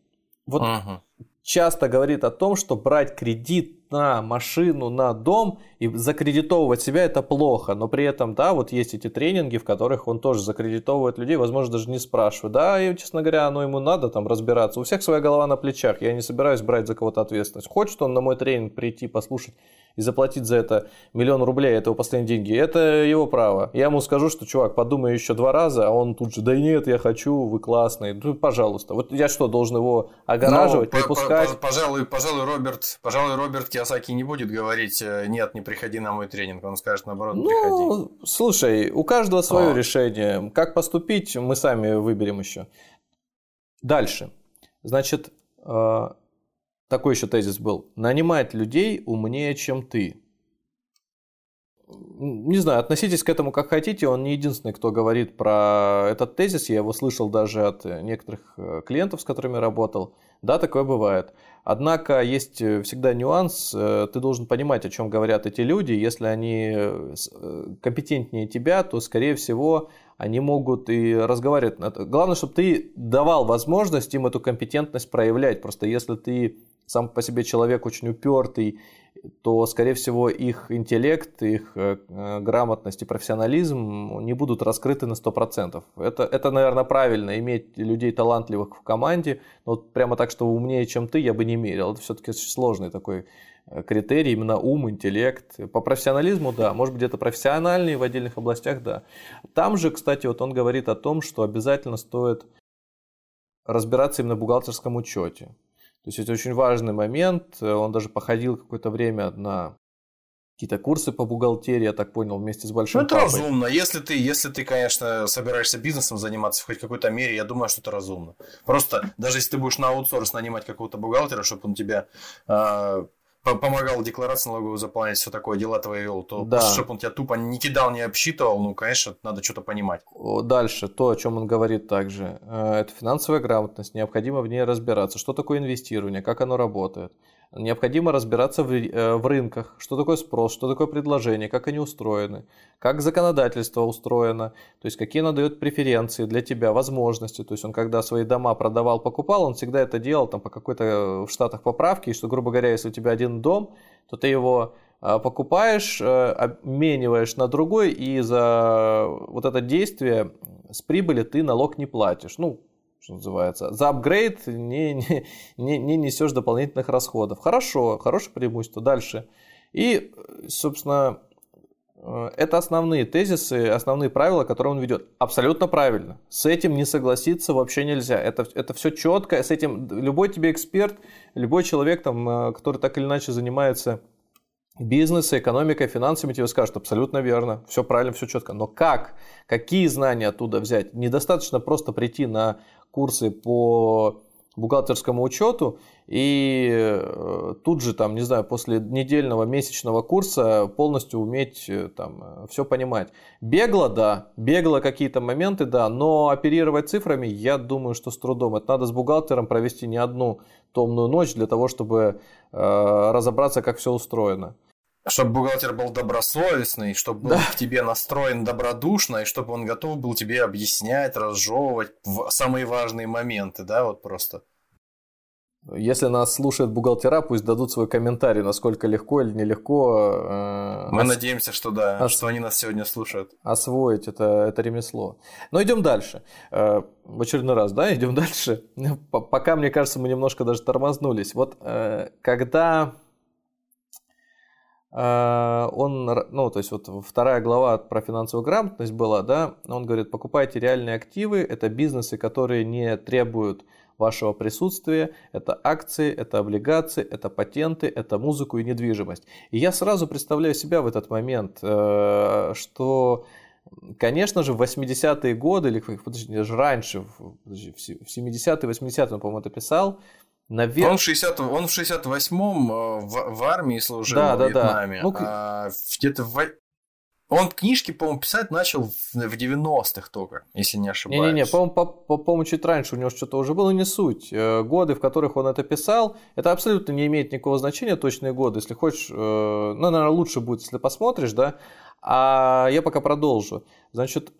вот ага. часто говорит о том, что брать кредит на машину, на дом и закредитовывать себя это плохо, но при этом, да, вот есть эти тренинги, в которых он тоже закредитовывает людей, возможно, даже не спрашивает, да, и, честно говоря, оно ему надо там разбираться, у всех своя голова на плечах, я не собираюсь брать за кого-то ответственность, хочет он на мой тренинг прийти, послушать и заплатить за это миллион рублей, это его последние деньги, это его право. Я ему скажу, что, чувак, подумай еще два раза, а он тут же, да нет, я хочу, вы классный, ну, пожалуйста. Вот я что, должен его огораживать, ну, не пускать? Пожалуй, пожалуй, Роберт, пожалуй, Роберт Киосаки не будет говорить, э, нет, не приходи на мой тренинг, он скажет, наоборот, ну, приходи. слушай, у каждого свое а. решение. Как поступить, мы сами выберем еще. Дальше. Значит, э, такой еще тезис был. Нанимать людей умнее, чем ты. Не знаю, относитесь к этому как хотите. Он не единственный, кто говорит про этот тезис. Я его слышал даже от некоторых э, клиентов, с которыми работал. Да, такое бывает. Однако есть всегда нюанс. Э, ты должен понимать, о чем говорят эти люди. Если они э, компетентнее тебя, то, скорее всего, они могут и разговаривать. Главное, чтобы ты давал возможность им эту компетентность проявлять. Просто если ты сам по себе человек очень упертый, то, скорее всего, их интеллект, их э, грамотность и профессионализм не будут раскрыты на 100%. Это, это, наверное, правильно, иметь людей талантливых в команде, но вот прямо так, что умнее, чем ты, я бы не мерил. Это все-таки сложный такой э, критерий, именно ум, интеллект. По профессионализму, да, может быть, где-то профессиональный в отдельных областях, да. Там же, кстати, вот он говорит о том, что обязательно стоит разбираться именно в бухгалтерском учете. То есть это очень важный момент. Он даже походил какое-то время на какие-то курсы по бухгалтерии, я так понял, вместе с большим Ну, это папой. разумно. Если ты, если ты, конечно, собираешься бизнесом заниматься в хоть какой-то мере, я думаю, что это разумно. Просто даже если ты будешь на аутсорс нанимать какого-то бухгалтера, чтобы он тебя э, помогал декларацию налоговую заполнять, все такое, дела твои вел, то да. просто, чтобы он тебя тупо не кидал, не обсчитывал, ну, конечно, надо что-то понимать. Дальше, то, о чем он говорит также, э, это финансовая грамотность, необходимо в ней разбираться. Что такое инвестирование, как оно работает. Необходимо разбираться в, э, в рынках, что такое спрос, что такое предложение, как они устроены, как законодательство устроено, то есть какие оно дает преференции для тебя, возможности. То есть он когда свои дома продавал, покупал, он всегда это делал там по какой-то э, в Штатах поправке, что, грубо говоря, если у тебя один дом, то ты его э, покупаешь, обмениваешь на другой, и за вот это действие с прибыли ты налог не платишь. Ну, что называется. За апгрейд не, не, не, не несешь дополнительных расходов. Хорошо, хорошее преимущество. Дальше. И, собственно, э, это основные тезисы, основные правила, которые он ведет. Абсолютно правильно. С этим не согласиться вообще нельзя. Это, это все четко. С этим любой тебе эксперт, любой человек, там, э, который так или иначе занимается бизнесом, экономикой, финансами тебе скажут абсолютно верно, все правильно, все четко. Но как? Какие знания оттуда взять? Недостаточно просто прийти на курсы по бухгалтерскому учету и э, тут же там, не знаю, после недельного, месячного курса полностью уметь э, там э, все понимать. Бегло, да, бегло какие-то моменты, да, но оперировать цифрами, я думаю, что с трудом. Это надо с бухгалтером провести не одну томную ночь для того, чтобы э, разобраться, как все устроено. Чтобы бухгалтер был добросовестный, чтобы был да. к тебе настроен добродушно, и чтобы он готов был тебе объяснять, разжевывать самые важные моменты, да, вот просто. Если нас слушают бухгалтера, пусть дадут свой комментарий, насколько легко или нелегко. Э, Мы ос... надеемся, что да, ос... что они нас сегодня слушают. Освоить это, это ремесло. Но идем дальше. Э, в очередной раз, да, идем дальше. Пока, мне кажется, мы немножко даже тормознулись. Вот э, когда он, ну, то есть вот вторая глава про финансовую грамотность была, да, он говорит, покупайте реальные активы, это бизнесы, которые не требуют вашего присутствия, это акции, это облигации, это патенты, это музыку и недвижимость. И я сразу представляю себя в этот момент, э, что Конечно же, в 80-е годы, или подожди, даже раньше, в 70-е, 80-е, он, по-моему, это писал, Навер... Он, в 60, он в 68-м э, в, в армии служил да, в да, Вьетнаме. Да. Ну, а где-то в... Он книжки, по-моему, писать начал в, в 90-х только, если не ошибаюсь. Не-не-не, по-моему, по, по, по чуть раньше у него что-то уже было, не суть. Э, годы, в которых он это писал, это абсолютно не имеет никакого значения, точные годы. Если хочешь, э, ну, наверное, лучше будет, если посмотришь, да. А я пока продолжу. Значит,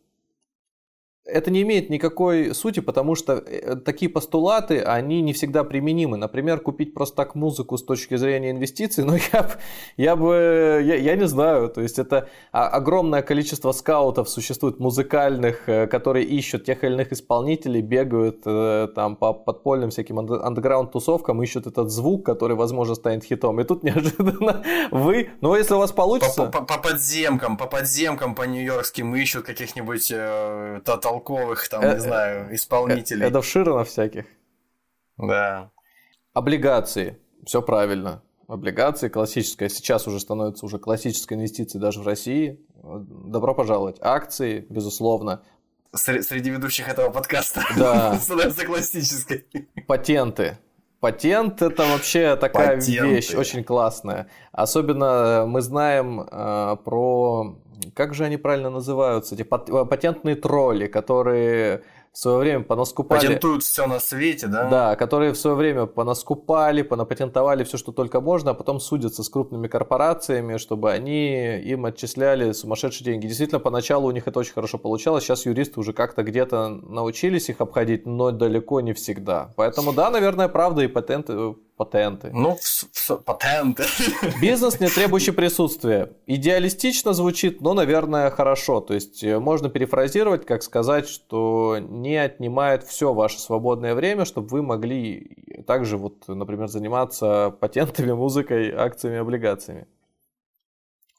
это не имеет никакой сути, потому что э, такие постулаты, они не всегда применимы. Например, купить просто так музыку с точки зрения инвестиций, ну я, я бы, я, я не знаю, то есть это огромное количество скаутов существует музыкальных, э, которые ищут тех или иных исполнителей, бегают э, там по подпольным всяким андеграунд-тусовкам, ищут этот звук, который, возможно, станет хитом. И тут неожиданно вы, ну если у вас получится... По, по, по подземкам, по подземкам, по нью-йоркским ищут каких-нибудь э, толковых, там, не э, знаю, э, исполнителей. Это Широна всяких. Да. Облигации. Все правильно. Облигации классическая. Сейчас уже становится уже классической инвестицией даже в России. Добро пожаловать. Акции, безусловно. Среди ведущих этого подкаста. Да. Становится классической. Патенты. Патент это вообще такая Патенты. вещь очень классная. Особенно мы знаем э, про как же они правильно называются, эти патентные тролли, которые в свое время понаскупали... Патентуют все на свете, да? Да, которые в свое время понаскупали, понапатентовали все, что только можно, а потом судятся с крупными корпорациями, чтобы они им отчисляли сумасшедшие деньги. Действительно, поначалу у них это очень хорошо получалось, сейчас юристы уже как-то где-то научились их обходить, но далеко не всегда. Поэтому да, наверное, правда, и патенты патенты. Ну, патенты. Бизнес, не требующий присутствия. Идеалистично звучит, но, наверное, хорошо. То есть э, можно перефразировать, как сказать, что не отнимает все ваше свободное время, чтобы вы могли также, вот, например, заниматься патентами, музыкой, акциями, облигациями.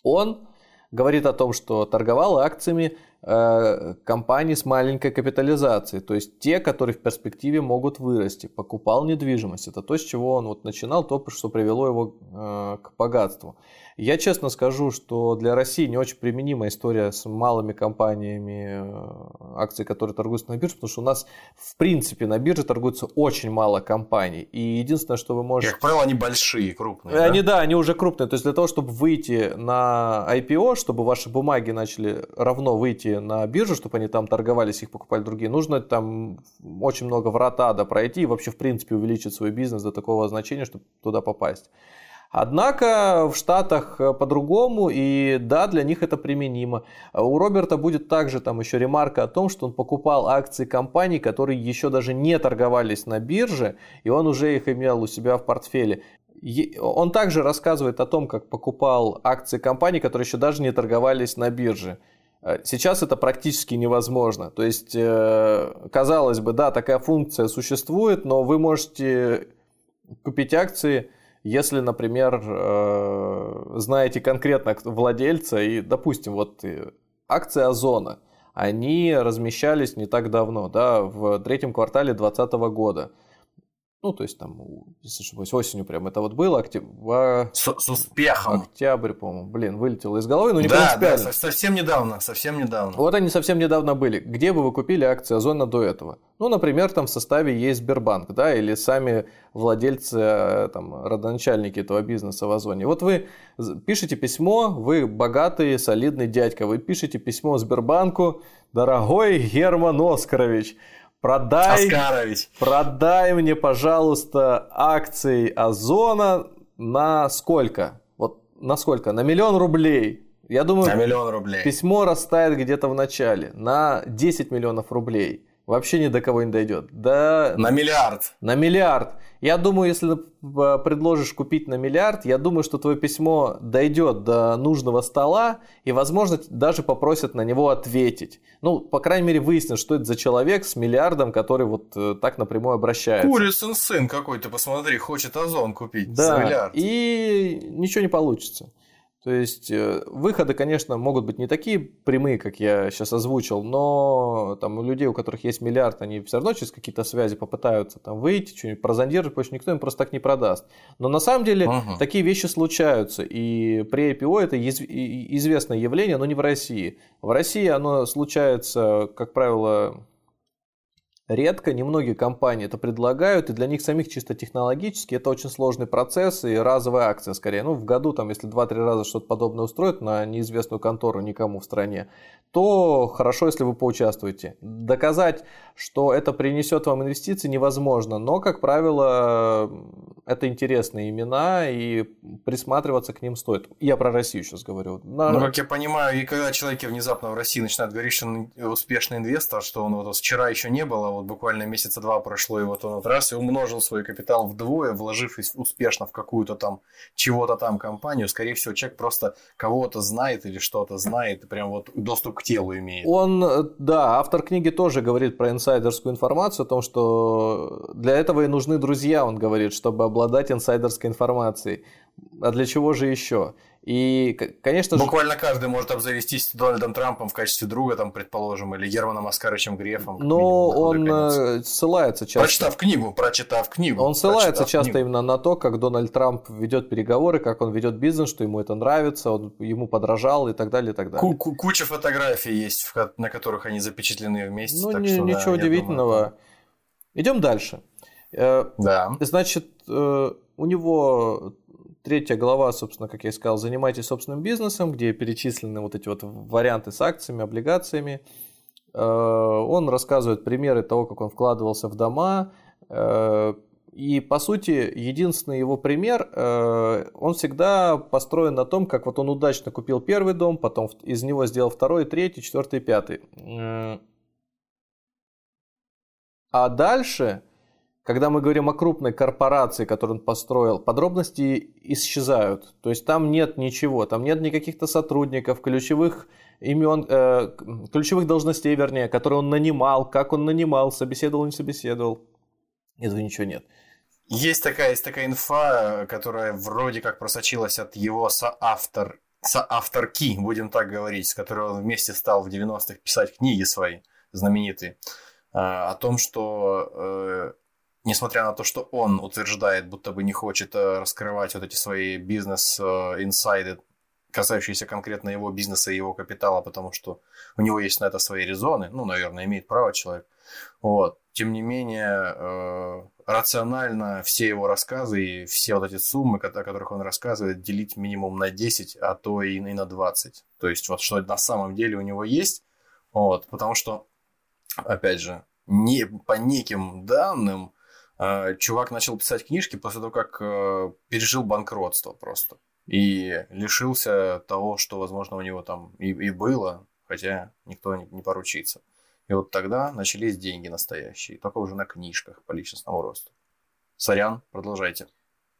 Он говорит о том, что торговал акциями Э, компании с маленькой капитализацией, то есть те, которые в перспективе могут вырасти. Покупал недвижимость. Это то, с чего он вот начинал, то, что привело его э, к богатству. Я честно скажу, что для России не очень применима история с малыми компаниями, э, акции, которые торгуются на бирже, потому что у нас в принципе на бирже торгуется очень мало компаний. И единственное, что вы можете... Как правило, они большие, крупные. Они, да? да, они уже крупные. То есть для того, чтобы выйти на IPO, чтобы ваши бумаги начали равно выйти выйти на биржу, чтобы они там торговались, их покупали другие, нужно там очень много врата да, пройти и вообще, в принципе, увеличить свой бизнес до такого значения, чтобы туда попасть. Однако в Штатах э, по-другому, и да, для них это применимо. У Роберта будет также там еще ремарка о том, что он покупал акции компаний, которые еще даже не торговались на бирже, и он уже их имел у себя в портфеле. Он также рассказывает о том, как покупал акции компаний, которые еще даже не торговались на бирже. Э, сейчас это практически невозможно. То есть, э, казалось бы, да, такая функция существует, но вы можете купить акции – если, например, э, знаете конкретно владельца, и, допустим, вот э, акции Озона, они размещались не так давно, да, в третьем квартале 2020 года ну, то есть там, если ошибаюсь, осенью прям это вот было, октябрь... С, с успехом. Октябрь, по-моему, блин, вылетело из головы, но не да, принципиально. Да, совсем недавно, совсем недавно. Вот они совсем недавно были. Где бы вы купили акции Озона до этого? Ну, например, там в составе есть Сбербанк, да, или сами владельцы, э, там, родоначальники этого бизнеса в Озоне. Вот вы пишете письмо, вы богатый, солидный дядька, вы пишете письмо Сбербанку, дорогой Герман Оскарович, Продай, Оскарович. продай мне, пожалуйста, акции Озона на сколько? Вот на сколько? На миллион рублей. Я думаю, на миллион рублей. письмо растает где-то в начале. На 10 миллионов рублей вообще ни до кого не дойдет. Да... На миллиард. На миллиард. Я думаю, если предложишь купить на миллиард, я думаю, что твое письмо дойдет до нужного стола и, возможно, даже попросят на него ответить. Ну, по крайней мере, выяснят, что это за человек с миллиардом, который вот э, так напрямую обращается. Курицын сын какой-то, посмотри, хочет Озон купить да, за миллиард. и ничего не получится. То есть э, выходы, конечно, могут быть не такие прямые, как я сейчас озвучил, но там у людей, у которых есть миллиард, они все равно через какие-то связи попытаются там выйти, что-нибудь прозондировать, потому что никто им просто так не продаст. Но на самом деле uh-huh. такие вещи случаются, и при IPO это известное явление, но не в России. В России оно случается, как правило, Редко, немногие компании это предлагают, и для них самих чисто технологически это очень сложный процесс и разовая акция скорее. Ну, в году, там, если 2-3 раза что-то подобное устроят на неизвестную контору никому в стране, то хорошо, если вы поучаствуете. Доказать, что это принесет вам инвестиции, невозможно, но, как правило, это интересные имена, и присматриваться к ним стоит. Я про Россию сейчас говорю. На... Ну, как я понимаю, и когда человек внезапно в России начинает говорить, что он успешный инвестор, что он вот вчера еще не было, вот буквально месяца два прошло, и вот он вот раз и умножил свой капитал вдвое, вложившись успешно в какую-то там, чего-то там компанию, скорее всего, человек просто кого-то знает или что-то знает, и прям вот доступ к телу имеет. Он, э, да, автор книги тоже говорит про инсайдерскую информацию, о том, что для этого и нужны друзья, он говорит, чтобы обладать инсайдерской информацией. А для чего же еще? И, конечно же... Буквально каждый может обзавестись Дональдом Трампом в качестве друга, там, предположим, или Германом Оскаровичем Грефом. Но он э, ссылается часто... Прочитав книгу, прочитав книгу. Он ссылается часто книгу. именно на то, как Дональд Трамп ведет переговоры, как он ведет бизнес, что ему это нравится, он ему подражал и так далее, и так далее. Ку Куча фотографий есть, на которых они запечатлены вместе. Ну, не, что, ничего да, удивительного. Думаю, Идем дальше. Э, да. Значит, э, у него Третья глава, собственно, как я и сказал, занимайтесь собственным бизнесом, где перечислены вот эти вот варианты с акциями, облигациями. Э, он рассказывает примеры того, как он вкладывался в дома. Э, и, по сути, единственный его пример, э, он всегда построен на том, как вот он удачно купил первый дом, потом из него сделал второй, третий, четвертый, пятый. А дальше когда мы говорим о крупной корпорации, которую он построил, подробности исчезают. То есть там нет ничего, там нет никаких-то сотрудников, ключевых имен, э, ключевых должностей, вернее, которые он нанимал, как он нанимал, собеседовал, не собеседовал. Этого ничего нет. Есть такая, есть такая инфа, которая вроде как просочилась от его соавтор, соавторки, будем так говорить, с которой он вместе стал в 90-х писать книги свои знаменитые, э, о том, что э, несмотря на то, что он утверждает, будто бы не хочет э, раскрывать вот эти свои бизнес-инсайды, э, касающиеся конкретно его бизнеса и его капитала, потому что у него есть на это свои резоны, ну, наверное, имеет право человек. Вот. Тем не менее, э, рационально все его рассказы и все вот эти суммы, о которых он рассказывает, делить минимум на 10, а то и на 20. То есть, вот что на самом деле у него есть, Вот, потому что, опять же, не, по неким данным, чувак начал писать книжки после того, как э, пережил банкротство просто. И лишился того, что, возможно, у него там и, и было, хотя никто не, не поручится. И вот тогда начались деньги настоящие, только уже на книжках по личностному росту. Сорян, продолжайте.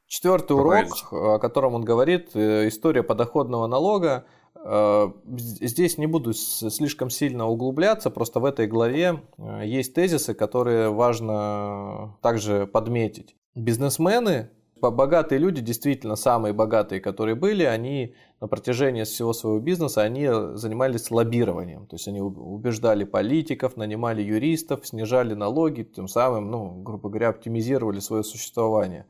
Четвертый урок, о котором он говорит, э, история подоходного налога. Э, здесь не буду слишком сильно углубляться, просто в этой главе э, есть тезисы, которые важно также подметить. Бизнесмены богатые люди, действительно самые богатые, которые были, они на протяжении всего своего бизнеса, они занимались лоббированием. То есть они убеждали политиков, нанимали юристов, снижали налоги, тем самым, ну, грубо говоря, оптимизировали свое существование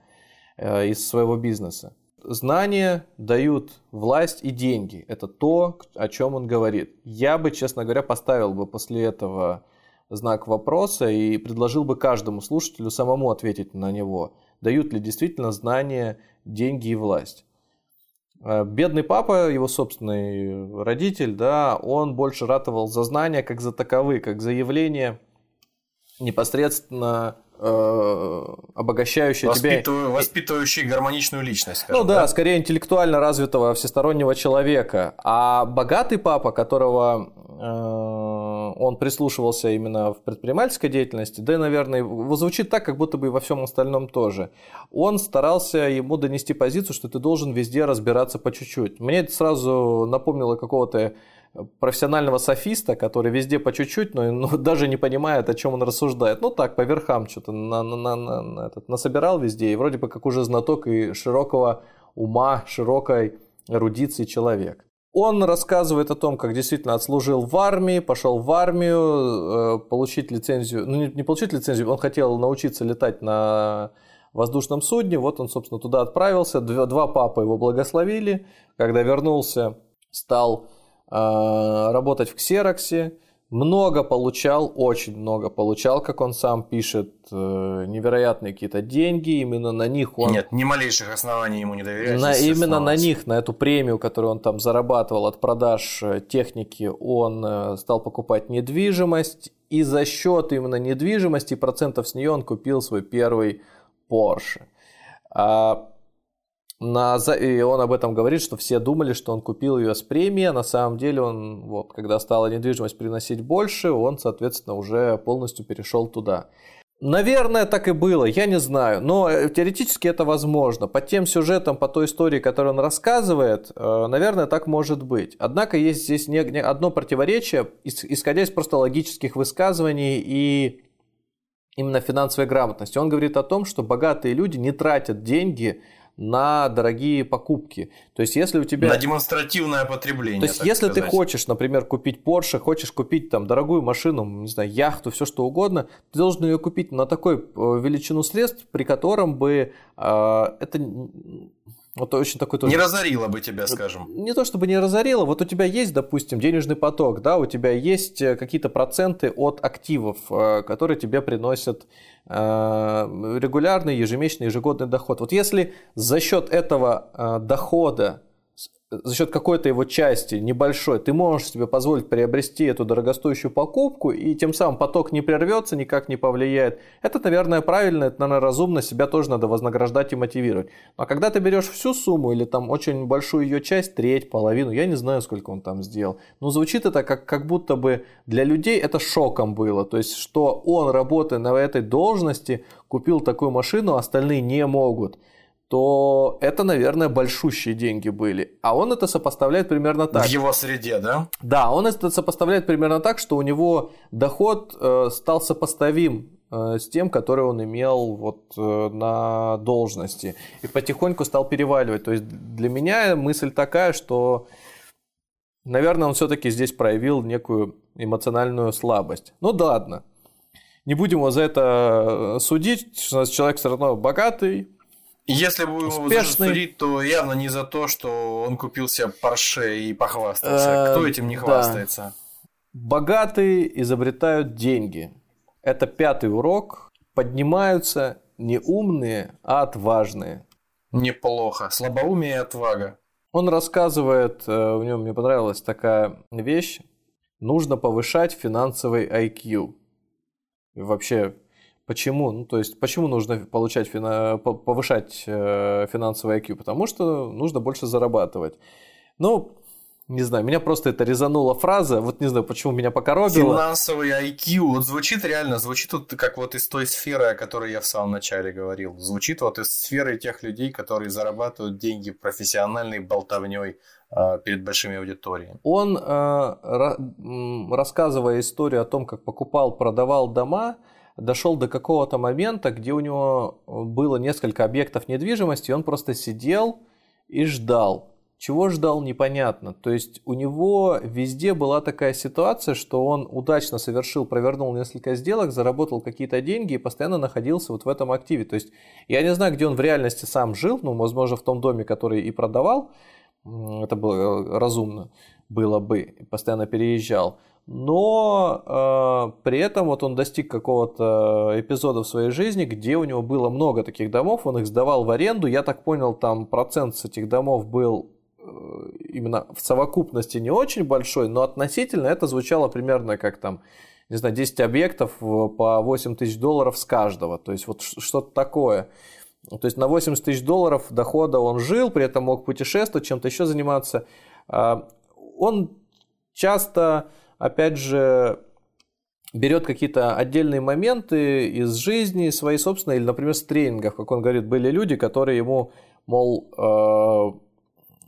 э, из своего бизнеса. Знания дают власть и деньги. Это то, о чем он говорит. Я бы, честно говоря, поставил бы после этого знак вопроса и предложил бы каждому слушателю самому ответить на него дают ли действительно знания, деньги и власть. Э, бедный папа, его собственный родитель, да, он больше ратовал за знания как за таковые, как за явление непосредственно э, обогащающее Воспитыв... тебя... Воспитывающий гармоничную личность. Ну да, да, скорее интеллектуально развитого всестороннего человека. А богатый папа, которого э, он прислушивался именно в предпринимательской деятельности, да и, наверное, звучит так, как будто бы и во всем остальном тоже. Он старался ему донести позицию, что ты должен везде разбираться по чуть-чуть. Мне это сразу напомнило какого-то профессионального софиста, который везде по чуть-чуть, но, но даже не понимает, о чем он рассуждает. Ну так, по верхам что-то на, на, на, на, на этот, насобирал везде, и вроде бы как уже знаток и широкого ума, широкой эрудиции человек. Он рассказывает о том, как действительно отслужил в армии, пошел в армию, э, получить лицензию, ну не, не получить лицензию, он хотел научиться летать на воздушном судне, вот он, собственно, туда отправился, два, два папы его благословили, когда вернулся, стал работать в Ксероксе, много получал, очень много получал, как он сам пишет, э, невероятные какие-то деньги, именно на них он... Нет, ни малейших оснований ему не доверять. На, именно на них, на эту премию, которую он там зарабатывал от продаж э, техники, он э, стал покупать недвижимость, и за счет именно недвижимости, процентов с нее он купил свой первый Porsche. На, и он об этом говорит, что все думали, что он купил ее с премии, а на самом деле он, вот, когда стала недвижимость приносить больше, он, соответственно, уже полностью перешел туда. Наверное, так и было, я не знаю, но э, теоретически это возможно. По тем сюжетам, по той истории, которую он рассказывает, э, наверное, так может быть. Однако есть здесь не, не одно противоречие, исходя из просто логических высказываний и именно финансовой грамотности. Он говорит о том, что богатые люди не тратят деньги на дорогие покупки. То есть, если у тебя... На демонстративное потребление. То есть, если сказать. ты хочешь, например, купить Porsche, хочешь купить там дорогую машину, не знаю, яхту, все что угодно, ты должен ее купить на такой э, величину средств, при котором бы э, это вот очень такой тоже... Не разорило бы тебя, скажем. Не то чтобы не разорило, вот у тебя есть, допустим, денежный поток, да, у тебя есть э, какие-то проценты от активов, э, которые тебе приносят э, регулярный, ежемесячный, ежегодный доход. Вот если за счет этого дохода за счет какой-то его части небольшой, ты можешь себе позволить приобрести эту дорогостоящую покупку, и тем самым поток не прервется, никак не повлияет. Это, наверное, правильно, это, наверное, разумно, себя тоже надо вознаграждать и мотивировать. Но когда ты берешь всю сумму или там очень большую ее часть, треть, половину, я не знаю, сколько он там сделал, но звучит это как, как будто бы для людей это шоком было. То есть, что он, работая на этой должности, купил такую машину, а остальные не могут то это, наверное, большущие деньги были. А он это сопоставляет примерно так. В его среде, да? Да, он это сопоставляет примерно так, что у него доход э, стал сопоставим э, с тем, который он имел вот э, на должности. И потихоньку стал переваливать. То есть для меня мысль такая, что, наверное, он все-таки здесь проявил некую эмоциональную слабость. Ну да ладно. Не будем его за это судить. У нас человек все равно богатый, если бы его судить, то явно не за то, что он купил себе Порше и похвастался. Кто этим не хвастается? Богатые изобретают деньги. Это пятый урок. Поднимаются не умные, а отважные. Неплохо. Слабоумие и отвага. Он рассказывает, э, в нем мне понравилась такая вещь. нужно повышать финансовый IQ. И вообще, почему? Ну, то есть, почему нужно получать, повышать э, финансовый IQ? Потому что нужно больше зарабатывать. Ну, не знаю, меня просто это резанула фраза, вот не знаю, почему меня покоробило. Финансовый IQ, вот звучит реально, звучит вот как вот из той сферы, о которой я в самом начале говорил. Звучит вот из сферы тех людей, которые зарабатывают деньги профессиональной болтовней э, перед большими аудиториями. Он, э, рассказывая историю о том, как покупал, продавал дома, дошел до какого-то момента, где у него было несколько объектов недвижимости, и он просто сидел и ждал чего ждал, непонятно. То есть у него везде была такая ситуация, что он удачно совершил, провернул несколько сделок, заработал какие-то деньги и постоянно находился вот в этом активе. То есть я не знаю, где он в реальности сам жил, ну, возможно, в том доме, который и продавал, это было э, разумно было бы, постоянно переезжал. Но э, при этом вот он достиг какого-то эпизода в своей жизни, где у него было много таких домов, он их сдавал в аренду. Я так понял, там процент с этих домов был Э, именно в совокупности не очень большой, но относительно это звучало примерно как там, не знаю, 10 объектов по 8 тысяч долларов с каждого. То есть вот что-то такое. То есть на 80 тысяч долларов дохода он жил, при этом мог путешествовать, чем-то еще заниматься. А, он часто, опять же, берет какие-то отдельные моменты из жизни своей собственной, или, например, с тренингов, как он говорит, были люди, которые ему, мол, э,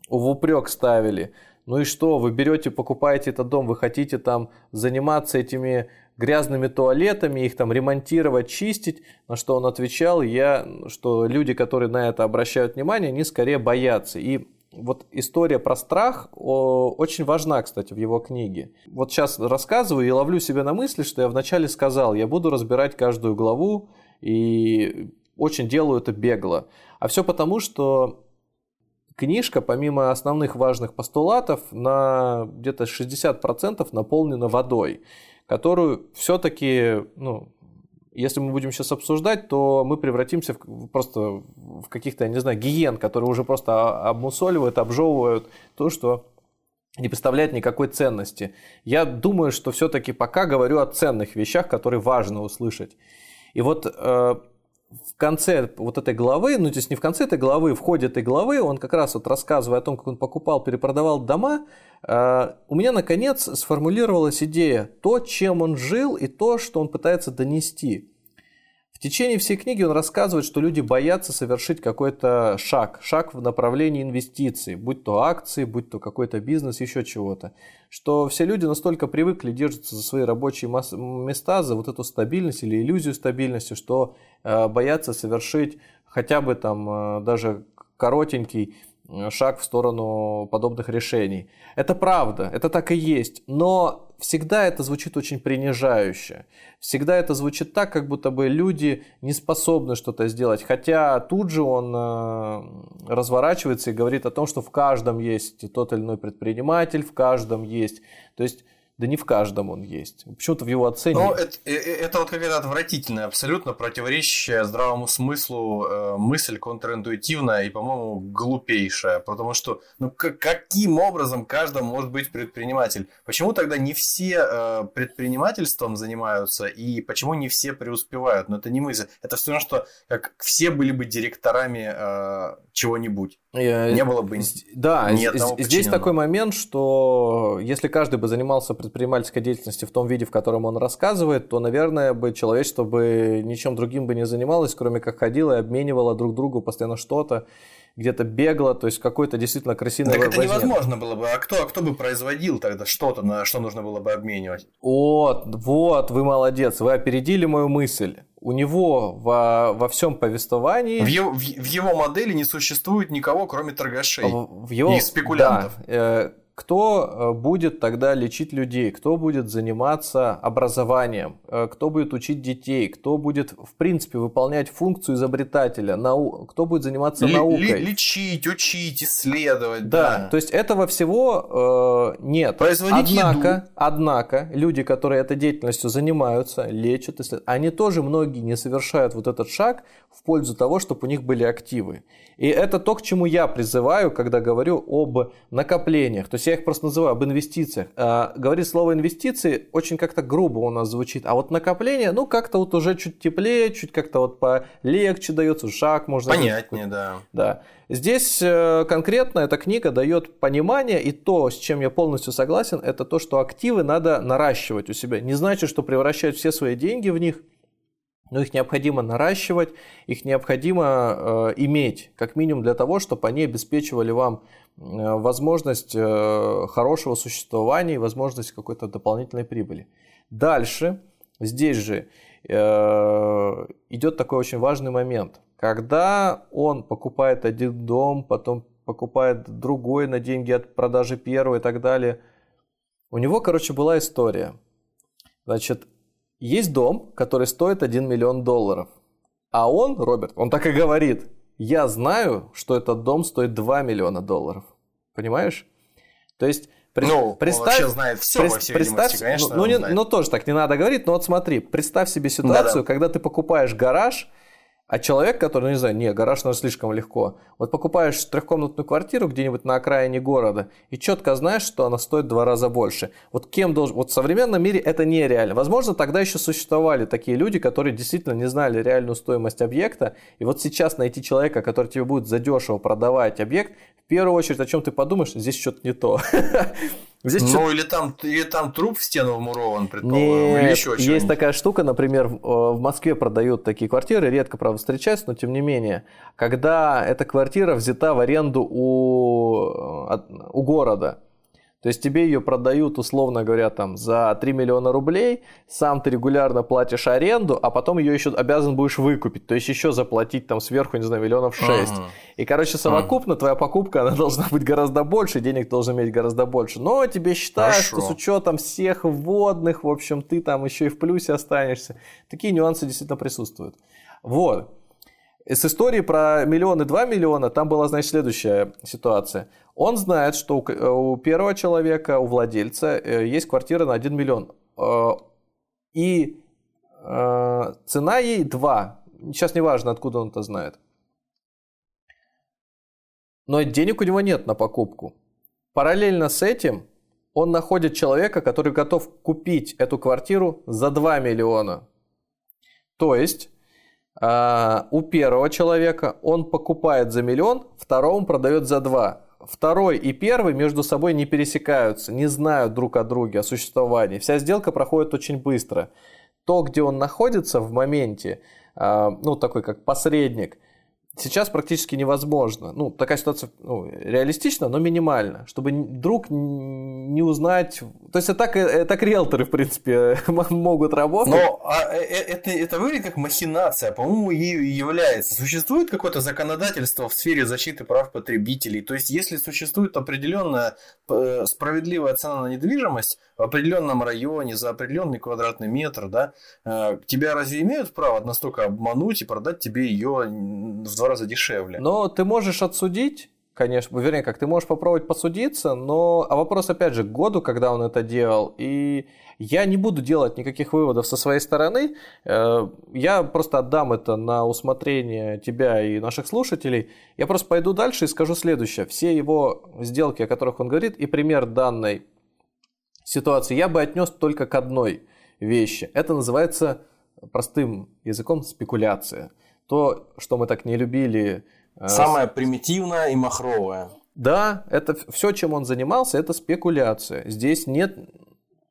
в упрек ставили. Ну и что, вы берете, покупаете этот дом, вы хотите там заниматься этими грязными туалетами, их там ремонтировать, чистить, на что он отвечал, я, что люди, которые на это обращают внимание, они скорее боятся. И вот история про страх о, очень важна, кстати, в его книге. Вот сейчас рассказываю и ловлю себя на мысли, что я вначале сказал, я буду разбирать каждую главу и очень делаю это бегло. А все потому, что книжка, помимо основных важных постулатов, на где-то 60% наполнена водой, которую все-таки, ну, если мы будем сейчас обсуждать, то мы превратимся в, просто в каких-то, я не знаю, гиен, которые уже просто обмусоливают, обжевывают то, что не представляет никакой ценности. Я думаю, что все-таки пока говорю о ценных вещах, которые важно услышать. И вот э, в конце вот этой главы, ну, то есть не в конце этой главы, в ходе этой главы, он как раз вот рассказывая о том, как он покупал, перепродавал дома, у меня наконец сформулировалась идея, то, чем он жил и то, что он пытается донести. В течение всей книги он рассказывает, что люди боятся совершить какой-то шаг, шаг в направлении инвестиций, будь то акции, будь то какой-то бизнес, еще чего-то. Что все люди настолько привыкли держаться за свои рабочие места, за вот эту стабильность или иллюзию стабильности, что э, боятся совершить хотя бы там э, даже коротенький Э, шаг в сторону подобных решений. Это правда, это так и есть, но всегда это звучит очень принижающе. Всегда это звучит так, как будто бы люди не способны что-то сделать. Хотя тут же он э, разворачивается и говорит о том, что в каждом есть тот или иной предприниматель, в каждом есть. То есть да не в каждом он есть. Почему-то в его оценке... Ну, это, э, э, это вот какая-то отвратительная, абсолютно противоречащая здравому смыслу э, мысль, контринтуитивная и, по-моему, глупейшая. Потому что, ну, каким образом каждому может быть предприниматель? Почему тогда не все предпринимательством занимаются и почему не все преуспевают? Ну, это не мысль. Это все равно, что как все были бы директорами чего-нибудь. Не было бы Да, здесь такой момент, что если каждый бы занимался предпринимательской деятельностью в том виде, в котором он рассказывает, то, наверное, бы человечество бы ничем другим бы не занималось, кроме как ходило и обменивало друг другу постоянно что-то где-то бегло, то есть какой-то действительно красивый Так это невозможно было бы. А кто, а кто бы производил тогда что-то, на что нужно было бы обменивать? Вот, вот, вы молодец, вы опередили мою мысль у него во, во всем повествовании... В его, в, в его модели не существует никого, кроме торгашей в, в его, и спекулянтов. Да, э, кто э, будет тогда лечить людей, кто будет заниматься образованием, э, кто будет учить детей, кто будет, в принципе, выполнять функцию изобретателя, нау... кто будет заниматься Л- наукой. Лечить, учить, исследовать. Да, да. то есть этого всего э, нет. Производить однако, еду. однако, люди, которые этой деятельностью занимаются, лечат, они тоже многие не совершают вот этот шаг в пользу того, чтобы у них были активы. И это то, к чему я призываю, когда говорю об накоплениях. То есть есть я их просто называю об инвестициях. А, говорит слово инвестиции очень как-то грубо у нас звучит. А вот накопление, ну как-то вот уже чуть теплее, чуть как-то вот полегче дается, шаг можно... Понятнее, да. Да. Здесь э, конкретно эта книга дает понимание, и то, с чем я полностью согласен, это то, что активы надо наращивать у себя. Не значит, что превращать все свои деньги в них, но их необходимо наращивать, их необходимо э, иметь, как минимум для того, чтобы они обеспечивали вам э, возможность э, хорошего существования и возможность какой-то дополнительной прибыли. Дальше, здесь же э, идет такой очень важный момент. Когда он покупает один дом, потом покупает другой на деньги от продажи первого и так далее, у него, короче, была история. Значит, есть дом, который стоит 1 миллион долларов. А он, Роберт, он так и говорит, я знаю, что этот дом стоит 2 миллиона долларов. Понимаешь? То есть Пред, ну, представь, он вообще знает все, пред, во всей представь, конечно. Ну, ну, не, ну, тоже так не надо говорить, но вот смотри, представь себе ситуацию, Да-да. когда ты покупаешь гараж, а человек, который, ну не знаю, не, гараж, наверное, слишком легко. Вот покупаешь трехкомнатную квартиру где-нибудь на окраине города и четко знаешь, что она стоит в два раза больше. Вот кем должен... Вот в современном мире это нереально. Возможно, тогда еще существовали такие люди, которые действительно не знали реальную стоимость объекта. И вот сейчас найти человека, который тебе будет задешево продавать объект, в первую очередь, о чем ты подумаешь, здесь что-то не то. Здесь ну, что... или там, или там труп в стену вмурован, предположим, или еще Есть такая штука, например, в Москве продают такие квартиры, редко, правда, встречаются, но тем не менее, когда эта квартира взята в аренду у, у города, то есть тебе ее продают, условно говоря, там за 3 миллиона рублей, сам ты регулярно платишь аренду, а потом ее еще обязан будешь выкупить, то есть еще заплатить там сверху, не знаю, миллионов 6. Ага. И, короче, совокупно ага. твоя покупка, она должна быть гораздо больше, денег должен иметь гораздо больше. Но тебе считают, Хорошо. что с учетом всех вводных, в общем, ты там еще и в плюсе останешься. Такие нюансы действительно присутствуют. Вот. С истории про миллионы, два миллиона, там была, значит, следующая ситуация. Он знает, что у первого человека, у владельца, э, есть квартира на 1 миллион. Э, и э, цена ей 2. Сейчас не важно, откуда он это знает. Но денег у него нет на покупку. Параллельно с этим он находит человека, который готов купить эту квартиру за 2 миллиона. То есть а, у первого человека он покупает за миллион, второму продает за два. Второй и первый между собой не пересекаются, не знают друг о друге, о существовании. Вся сделка проходит очень быстро. То, где он находится в моменте, а, ну, такой как посредник, сейчас практически невозможно. Ну, такая ситуация ну, реалистична, но минимальна, чтобы друг не узнать. То есть, так, это так риэлторы, в принципе, могут работать. Но а, э, э, это, это выглядит как махинация, по-моему, ею является. Существует какое-то законодательство в сфере защиты прав потребителей? То есть, если существует определенная э, справедливая цена на недвижимость в определенном районе за определенный квадратный метр, да, тебя разве имеют право настолько обмануть и продать тебе ее в два два раза дешевле. Но ты можешь отсудить, конечно, вернее, как ты можешь попробовать посудиться, но а вопрос опять же к году, когда он это делал, и я не буду делать никаких выводов со своей стороны, э, я просто отдам это на усмотрение тебя и наших слушателей. Я просто пойду дальше и скажу следующее. Все его сделки, о которых он говорит, и пример данной ситуации я бы отнес только к одной вещи. Это называется простым языком спекуляция то, что мы так не любили. Э, Самое примитивное и махровое. Да, это все, чем он занимался, это спекуляция. Здесь нет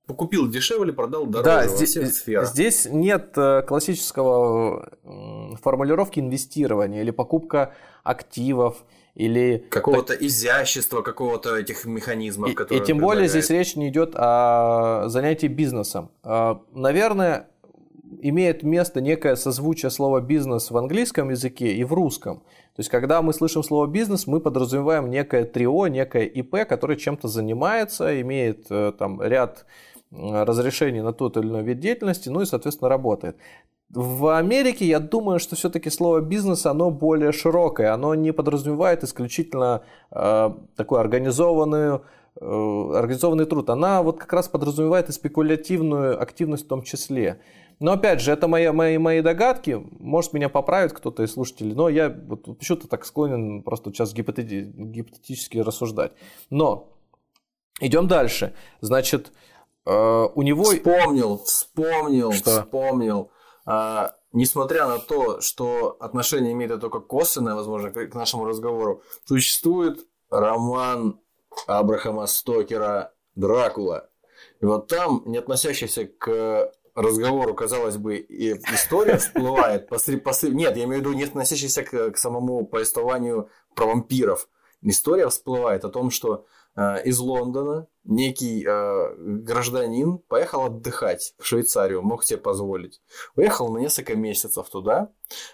Купил дешевле, продал дороже да, здесь, сферах. Здесь нет э, классического формулировки инвестирования или покупка активов или какого-то так... изящества, какого-то этих механизмов, и, которые. И тем более здесь речь не идет о занятии бизнесом. Наверное, имеет место некое созвучие слова бизнес в английском языке и в русском. То есть, когда мы слышим слово бизнес, мы подразумеваем некое трио, некое ИП, который чем-то занимается, имеет э, там ряд разрешений на тот или иной вид деятельности, ну и, соответственно, работает. В Америке, я думаю, что все-таки слово бизнес, оно более широкое, оно не подразумевает исключительно э, такую организованную э, организованный труд, она вот как раз подразумевает и спекулятивную активность в том числе. Но опять же, это мои, мои, мои догадки. Может, меня поправит кто-то из слушателей. Но я вот, почему-то так склонен просто сейчас гипотети- гипотетически рассуждать. Но Идем дальше. Значит, э, у него... Вспомнил, вспомнил, Что? вспомнил. А, несмотря на то, что отношение имеет только косвенное, возможно, к к нашему разговору, существует роман Абрахама Стокера «Дракула». И вот там, не относящийся к разговору, казалось бы, и история всплывает. посре- посре- Нет, я имею в виду не относящийся к, к самому повествованию про вампиров. История всплывает о том, что э, из Лондона некий э, гражданин поехал отдыхать в Швейцарию, мог себе позволить. Уехал на несколько месяцев туда.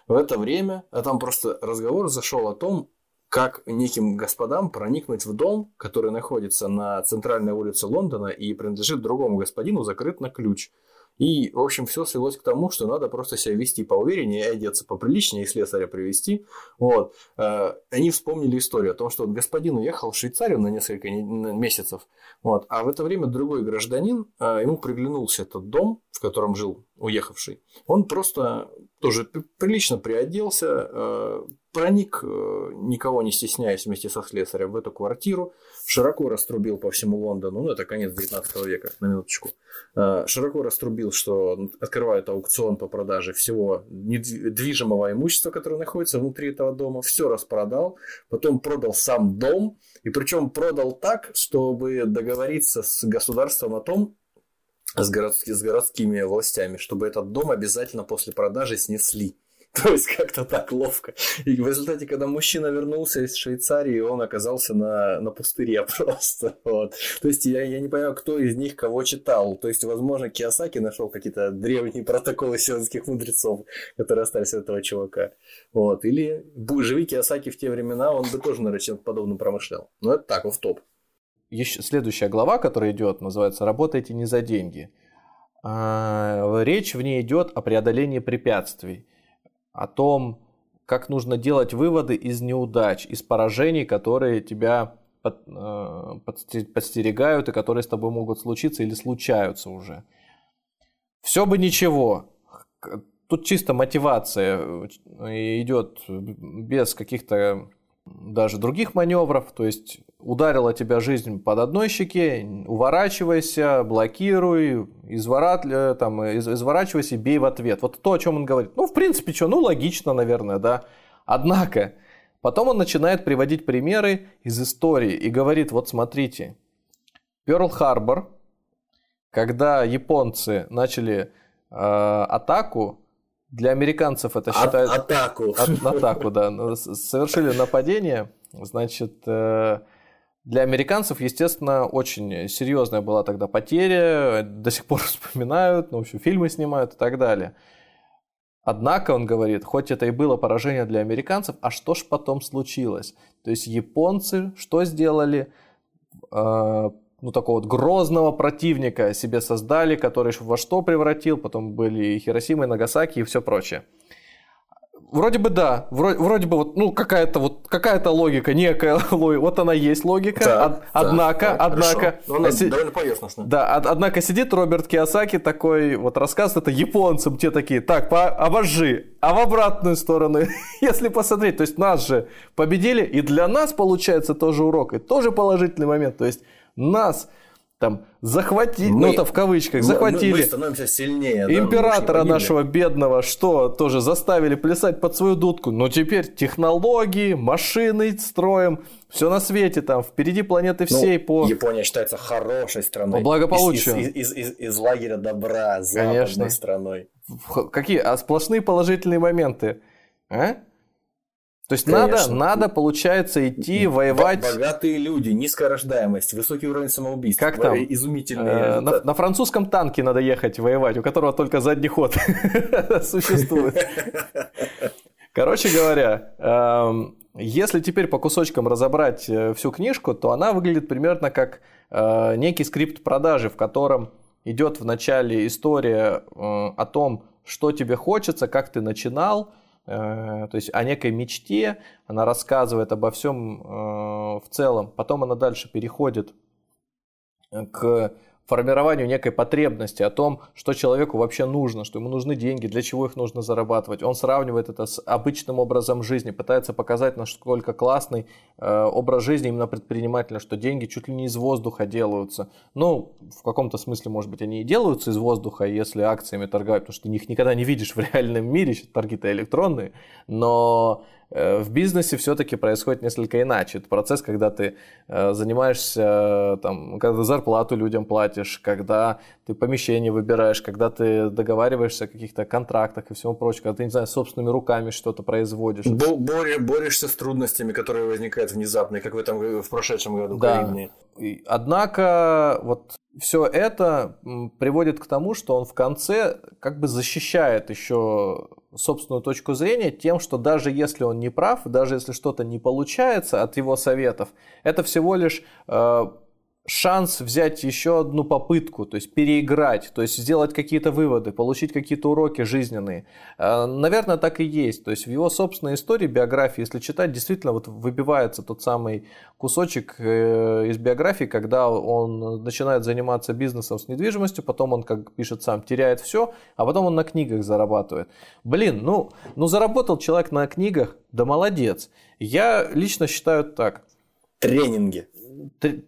В это время, а там просто разговор зашел о том, как неким господам проникнуть в дом, который находится на центральной улице Лондона и принадлежит другому господину, закрыт на ключ. И, в общем, все свелось к тому, что надо просто себя вести поувереннее, одеться поприличнее, и слесаря привести. Вот. Э, Они вспомнили историю о том, что вот господин уехал в Швейцарию на несколько месяцев, вот, а в это время другой гражданин, э, ему приглянулся этот дом, в котором жил уехавший. Он просто тоже прилично приоделся, э, проник, э, никого не стесняясь, вместе со слесарем в эту квартиру, широко раструбил по всему Лондону, ну это конец 19 века, на минуточку, Э, широко раструбил, что открывают аукцион по продаже всего недвижимого имущества, которое находится внутри этого дома, все распродал, потом продал сам дом, и причем продал так, чтобы договориться с государством о том, с, городски- с городскими властями, чтобы этот дом обязательно после продажи снесли. То есть как-то так ловко. И в результате, когда мужчина вернулся из Швейцарии, он оказался на, на пустыре просто. Вот. То есть я, я не понимаю, кто из них кого читал. То есть, возможно, Киосаки нашел какие-то древние протоколы сионских мудрецов, которые остались от этого чувака. Вот. Или живи Киосаки в те времена, он бы тоже, наверное, чем-то подобным промышлял. Но это так, в топ. Еще следующая глава, которая идет, называется «Работайте не за деньги». А, Речь в ней идет о преодолении препятствий, о том, как нужно делать выводы из неудач, из поражений, которые тебя под- э, подсте- подстерегают и которые с тобой могут случиться или случаются уже. Все бы ничего. Тут чисто мотивация э, идет без каких-то даже других маневров, то есть ударила тебя жизнь под одной щеке, уворачивайся, блокируй, изворат, э, там, из- изворачивайся, бей в ответ. Вот то, о чем он говорит. Ну, в принципе, что, ну, логично, наверное, да. Однако, потом он начинает приводить примеры из истории и говорит, вот смотрите, Перл-Харбор, когда японцы начали э, атаку, для американцев это А- считается... атаку. От- атаку, да. Ну, Совершили нападение. Значит, э, для американцев, естественно, очень серьезная была тогда потеря. До сих пор вспоминают, ну, в общем, фильмы снимают и так далее. Однако, он говорит, хоть это и было поражение для американцев, а что ж потом случилось? То есть японцы что сделали? Ну, такого вот грозного противника себе создали, который во что превратил, потом были и Хиросима, и Нагасаки, и все прочее. Вроде бы да, вроде, вроде бы вот, ну, какая-то вот, какая-то логика, некая логика, вот она есть логика, Так, од- так, однако, так, однако, хорошо. Ну, она си- довольно поверхностно. да, од- однако сидит Роберт Киосаки такой, вот рассказ это японцам, те такие, так, по- обожи, а в обратную сторону, если посмотреть, то есть нас же победили, и для нас получается тоже урок, и тоже положительный момент, то есть нас там захватили, Мы- ну это в кавычках, Мы- Мы, захватили, мы становимся сильнее. да, Императора нашего бедного, что тоже заставили плясать под свою дудку. Но теперь технологии, машины строим, все на свете там, впереди планеты Ну, всей по... Япония считается хорошей страной. По благополучию. Из, из- из- из- из лагеря добра, западной Конечно. страной. Какие? А сплошные положительные моменты. А? То есть Конечно. надо, надо, получается, идти воевать... Богатые люди, низкая рождаемость, высокий уровень самоубийств. Как там? Э, Изумительные Э, на, на французском танке надо ехать воевать, у которого только задний ход существует. Короче говоря, эм, если теперь по кусочкам разобрать э, всю книжку, то она выглядит примерно как э, некий скрипт продажи, в котором идет в начале история о том, что тебе хочется, как ты начинал, то есть о некой мечте, она рассказывает обо всем э, в целом. Потом она дальше переходит к формированию некой потребности, о том, что человеку вообще нужно, что ему нужны деньги, для чего их нужно зарабатывать. Он сравнивает это с обычным образом жизни, пытается показать, насколько классный э, образ жизни именно предпринимателя, что деньги чуть ли не из воздуха делаются. Ну, в каком-то смысле, может быть, они и делаются из воздуха, если акциями торгают, потому что ты их никогда не видишь в реальном мире, торги-то электронные, но в бизнесе все-таки происходит несколько иначе. Это процесс, когда ты э, занимаешься, там, когда ты зарплату людям платишь, когда ты помещение выбираешь, когда ты договариваешься о каких-то контрактах и всему прочему, когда ты, не знаю, собственными руками что-то производишь. Бо борешься с трудностями, которые возникают внезапно, как в этом в прошедшем году да. Однако вот все это приводит к тому, что он в конце как бы защищает еще собственную точку зрения тем, что даже если он не прав, даже если что-то не получается от его советов, это всего лишь э, шанс взять еще одну попытку, то есть переиграть, то есть сделать какие-то выводы, получить какие-то уроки жизненные. Э, наверное, так и есть. То есть в его собственной истории, биографии, если читать, действительно вот выбивается тот самый кусочек э, из биографии, когда он начинает заниматься бизнесом с недвижимостью, потом он, как пишет сам, теряет все, а потом он на книгах зарабатывает. Блин, ну, ну заработал человек на книгах, да молодец. Я лично считаю так. Тренинги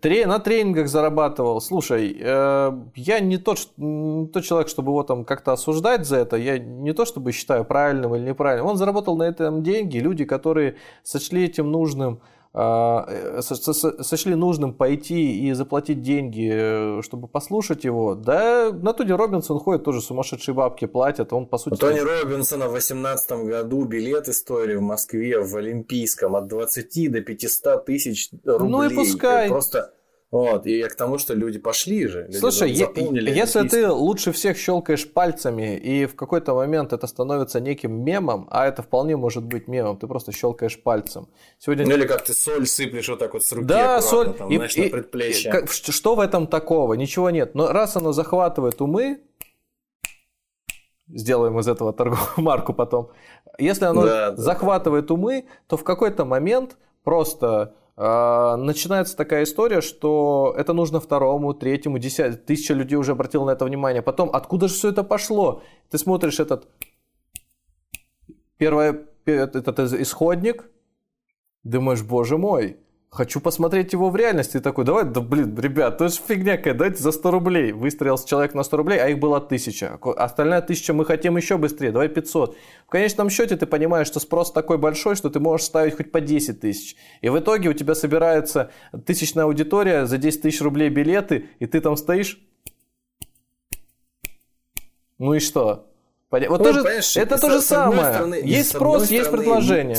тре, на тренингах зарабатывал. Слушай, э, я не тот, не тот человек, чтобы его там как-то осуждать за это. Я не то, чтобы считаю правильным или неправильным. Он заработал на этом деньги. Люди, которые сочли этим нужным сочли нужным пойти и заплатить деньги, э, чтобы послушать его, да, на Тони Робинсон ходит, тоже сумасшедшие бабки платят, он по сути... У Тони Робинсона в 2018 году билеты стоили в Москве в Олимпийском от 20 до 500 тысяч рублей. Ну и пускай. Просто вот, и я к тому, что люди пошли же. Люди Слушай, если ты лучше всех щелкаешь пальцами, и в какой-то момент это становится неким мемом, а это вполне может быть мемом, ты просто щелкаешь пальцем. Сегодня... Ну или как ты соль сыплешь вот так вот с руки, да, соль, там, и, знаешь, и, на предплечье. Как, что в этом такого? Ничего нет. Но раз оно захватывает умы, сделаем из этого торговую марку потом, если оно да, захватывает да. умы, то в какой-то момент просто начинается такая история, что это нужно второму, третьему, десятому. Тысяча людей уже обратило на это внимание. Потом, откуда же все это пошло? Ты смотришь этот... Первое, этот исходник, думаешь, боже мой, хочу посмотреть его в реальности. И такой, давай, да блин, ребят, это же фигня какая, дайте за 100 рублей. Выстроился человек на 100 рублей, а их было 1000. Остальная 1000 мы хотим еще быстрее, давай 500. В конечном счете ты понимаешь, что спрос такой большой, что ты можешь ставить хоть по 10 тысяч. И в итоге у тебя собирается тысячная аудитория, за 10 тысяч рублей билеты, и ты там стоишь. Ну и что? Вот ну, тоже, это то же самое. Стороны, есть спрос, есть предложение.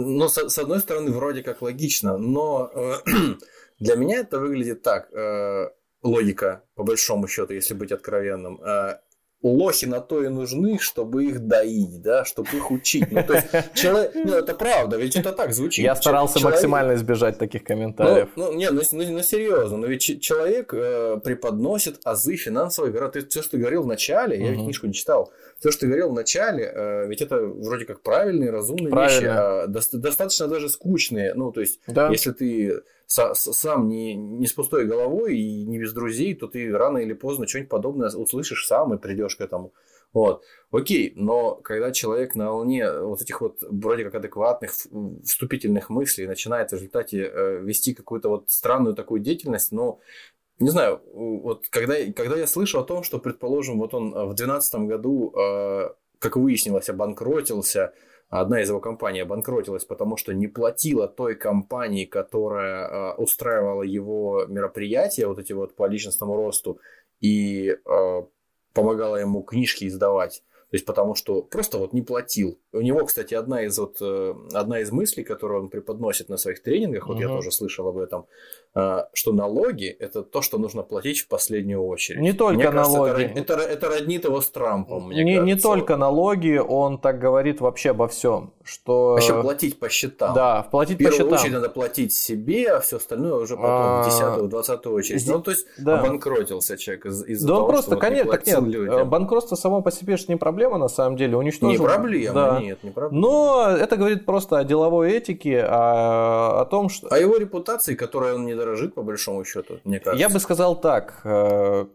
Ну, с, с одной стороны, вроде как логично, но э, для меня это выглядит так. Э, логика, по большому счету, если быть откровенным. Э, лохи на то и нужны, чтобы их доить, да, чтобы их учить. Ну, то есть, человек, ну, это правда, ведь это так звучит. Я старался человек... максимально избежать таких комментариев. Ну, ну не, ну, ну, ну серьезно, но ведь человек э, преподносит азы финансовой грамотности. Ты все, что ты говорил в начале, угу. я ведь книжку не читал, все, что ты говорил в начале, э, ведь это вроде как правильные, разумные Правильно. вещи, а до, достаточно даже скучные. Ну, то есть, да. если ты сам не, не с пустой головой и не без друзей, то ты рано или поздно что-нибудь подобное услышишь сам и придешь к этому. Вот. Окей, но когда человек на волне вот этих вот вроде как адекватных вступительных мыслей начинает в результате э, вести какую-то вот странную такую деятельность, ну, не знаю, вот когда, когда я слышу о том, что, предположим, вот он в 2012 году, э, как выяснилось, обанкротился, одна из его компаний обанкротилась, потому что не платила той компании, которая э, устраивала его мероприятия, вот эти вот по личностному росту, и э, помогала ему книжки издавать. То есть потому что просто вот не платил. У него, кстати, одна из вот э, одна из мыслей, которую он преподносит на своих тренингах, вот угу. я тоже слышал об этом, э, что налоги это то, что нужно платить в последнюю очередь. Не только мне налоги. Кажется, это, это, это роднит его с Трампом. Мне не, кажется. не только налоги, он так говорит вообще обо всем, что. Еще платить по счетам. Да, платить по счетам. В первую очередь надо платить себе, а все остальное уже потом в а, десятую, двадцатую очередь. Ну то есть да. обанкротился человек из- из-за да того, просто, что конечно, так нет. Людям. Банкротство само по себе же не проблема на самом деле уничтожил. Не проблема, да. нет, не проблема. Но это говорит просто о деловой этике, о, о том, что... О его репутации, которой он не дорожит, по большому счету, мне кажется. Я бы сказал так. Э,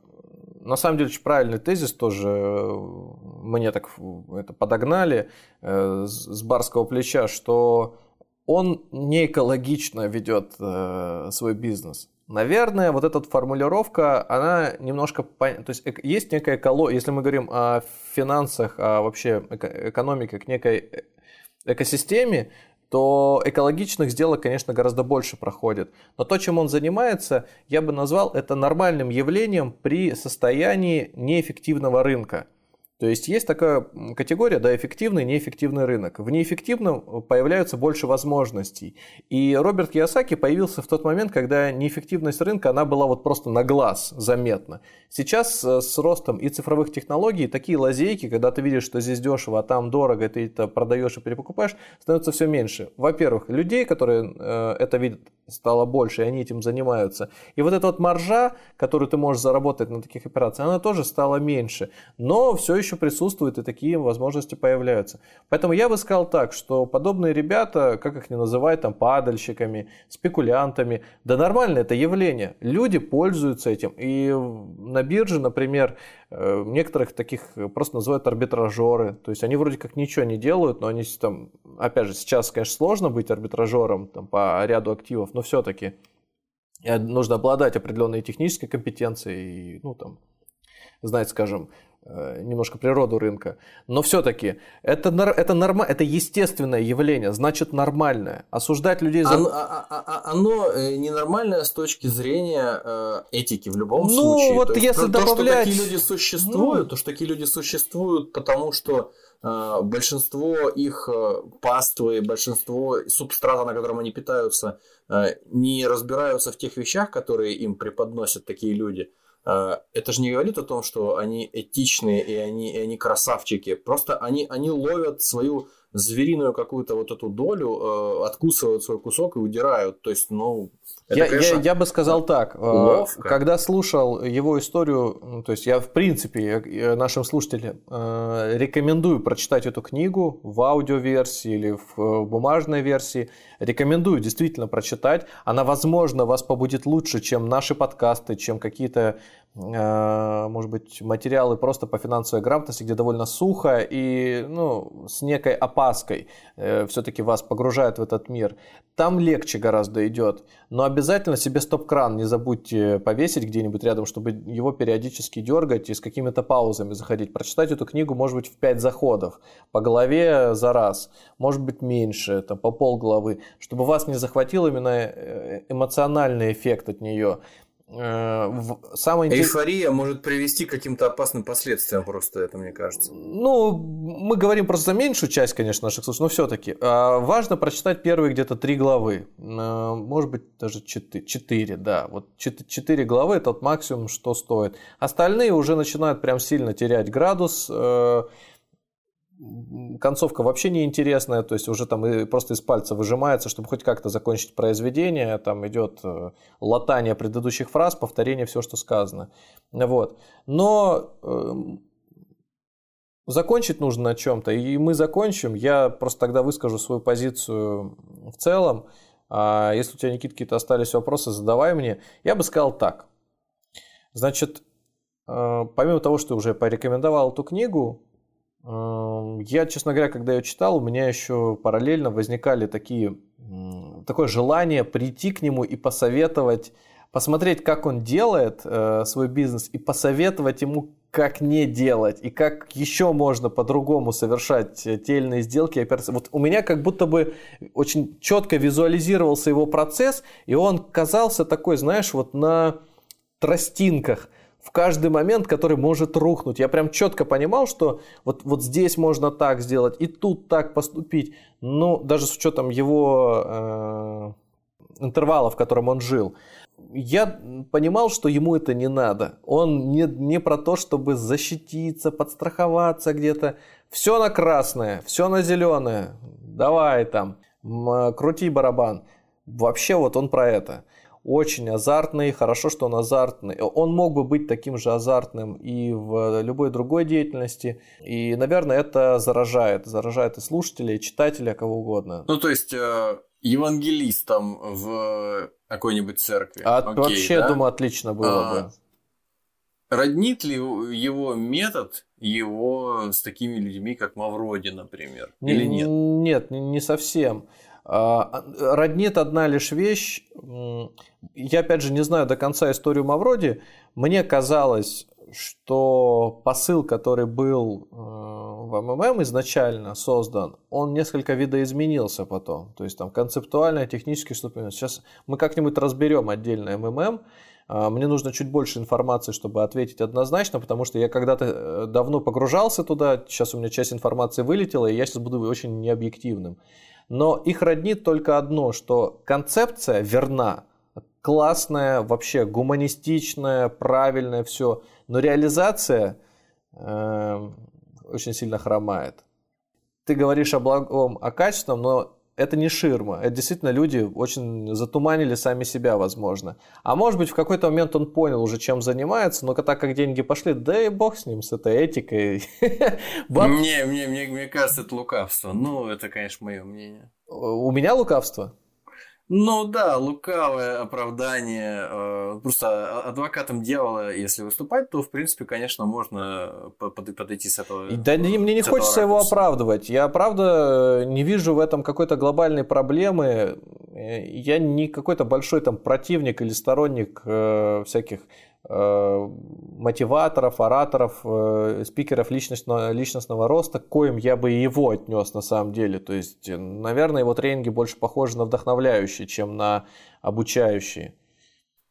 на самом деле очень правильный тезис тоже. Мне так это подогнали э, с барского плеча, что он не экологично ведет э, свой бизнес. Наверное, вот эта формулировка, она немножко... То есть есть некая экология, если мы говорим о финансах, о вообще экономике, к некой э, экосистеме, то экологичных сделок, конечно, гораздо больше проходит. Но то, чем он занимается, я бы назвал это нормальным явлением при состоянии неэффективного рынка. То есть есть такая категория, да, эффективный, неэффективный рынок. В неэффективном появляются больше возможностей. И Роберт Кiyosaki появился в тот момент, когда неэффективность рынка, она была вот просто на глаз заметна. Сейчас э, с ростом и цифровых технологий такие лазейки, когда ты видишь, что здесь дешево, а там дорого, ты это продаешь и перепокупаешь, становится все меньше. Во-первых, людей, которые э, это видят, стало больше, и они этим занимаются. И вот эта вот маржа, которую ты можешь заработать на таких операциях, она тоже стала меньше. Но все еще присутствует, и такие возможности появляются. Поэтому я бы сказал так, что подобные ребята, как их не называть, там, падальщиками, спекулянтами, да нормально это явление. Люди пользуются этим. И на бирже, например, э, некоторых таких просто называют арбитражеры. То есть они вроде как ничего не делают, но они там, опять же, сейчас, конечно, сложно быть арбитражером там, по ряду активов, но все-таки нужно обладать определенной технической компетенцией, ну, там, знать, скажем, Э, немножко природу рынка. Но все-таки это, это, норма, это естественное явление, значит нормальное. Осуждать людей за... Оно, а, а, а, оно э, ненормальное с точки зрения э, этики в любом ну, случае. Ну, вот то если то, добавлять... То, что такие люди существуют, ну... то, что такие люди существуют, потому что э, большинство их э, паствы, большинство субстрата, на котором они питаются, э, не разбираются в тех вещах, которые им преподносят такие люди – это же не говорит о том, что они этичные и они, и они красавчики. Просто они, они ловят свою звериную какую-то вот эту долю, э, откусывают свой кусок и удирают. То есть, ну, это, я, конечно, я, я бы сказал так, э, ловко. когда слушал его историю, ну, то есть я в принципе нашим слушателям э, рекомендую прочитать эту книгу в аудиоверсии или в бумажной версии, рекомендую действительно прочитать, она возможно вас побудит лучше, чем наши подкасты, чем какие-то Э, может быть, материалы просто по финансовой грамотности, где довольно сухо и ну, с некой опаской э, все-таки вас погружают в этот мир. Там легче гораздо идет, но обязательно себе стоп-кран не забудьте повесить где-нибудь рядом, чтобы его периодически дергать и с какими-то паузами заходить. Прочитать эту книгу может быть в 5 заходов, по голове за раз, может быть меньше, там, по пол главы, чтобы вас не захватил именно э, эмоциональный эффект от нее. Э, самое интерес... Эйфория может привести к каким-то опасным последствиям, просто это мне кажется. Ну, мы говорим просто за меньшую часть, конечно, наших слушателей, но все-таки. А, важно прочитать первые где-то три главы. Э, может быть, даже четыре, четыре да. Вот четыре главы – это максимум, что стоит. Остальные уже начинают прям сильно терять градус э, концовка вообще неинтересная, то есть уже там и просто из пальца выжимается, чтобы хоть как-то закончить произведение, там идет э, латание предыдущих фраз, повторение всего, что сказано. Вот. Но э, закончить нужно на чем-то, и мы закончим. Я просто тогда выскажу свою позицию в целом. А если у тебя, Никита, какие-то остались вопросы, задавай мне. Я бы сказал так. Значит, э, помимо того, что уже порекомендовал эту книгу, я, честно говоря, когда ее читал, у меня еще параллельно возникали такие, такое желание прийти к нему и посоветовать, посмотреть, как он делает э, свой бизнес и посоветовать ему, как не делать и как еще можно по-другому совершать те или иные сделки. Вот у меня как будто бы очень четко визуализировался его процесс, и он казался такой, знаешь, вот на тростинках – в каждый момент, который может рухнуть. Я прям четко понимал, что вот, вот здесь можно так сделать, и тут так поступить. Ну, даже с учетом его э, интервала, в котором он жил. Я понимал, что ему это не надо. Он не, не про то, чтобы защититься, подстраховаться где-то. Все на красное, все на зеленое. Давай там, крути барабан. Вообще вот он про это очень азартный, хорошо, что он азартный. Он мог бы быть таким же азартным и в любой другой деятельности. И, наверное, это заражает. Заражает и слушателей, и читателей, кого угодно. Ну, то есть, э, евангелистом в какой-нибудь церкви. А, Окей, вообще, да? думаю, отлично было а, бы. Роднит ли его метод его с такими людьми, как Мавроди, например? Или нет? Нет, не совсем. А, роднит одна лишь вещь. Я, опять же, не знаю до конца историю Мавроди. Мне казалось, что посыл, который был э, в МММ изначально создан, он несколько видоизменился потом. То есть там концептуально, технически что-то. Сейчас мы как-нибудь разберем отдельно МММ. А, мне нужно чуть больше информации, чтобы ответить однозначно, потому что я когда-то э, давно погружался туда, сейчас у меня часть информации вылетела, и я сейчас буду очень необъективным. Но их роднит только одно, что концепция верна, классная, вообще гуманистичная, правильная, все, но реализация э, очень сильно хромает. Ты говоришь о благом, о качественном, но это не ширма. Это действительно люди очень затуманили сами себя, возможно. А может быть, в какой-то момент он понял уже, чем занимается, но так как деньги пошли, да и бог с ним, с этой этикой. Мне, мне, мне, мне кажется, это лукавство. Ну, это, конечно, мое мнение. У меня лукавство? Ну да, лукавое оправдание. Э, просто адвокатом дьявола, если выступать, то, в принципе, конечно, можно подойти с этого. Да мне не хочется его оправдывать. Я, правда, не вижу в этом какой-то глобальной проблемы. Э, я не какой-то большой там противник или сторонник э, всяких Э, мотиваторов, ораторов, э, спикеров личностного, личностного роста, к коим я бы и его отнес на самом деле. То есть, наверное, его тренинги больше похожи на вдохновляющие, чем на обучающие.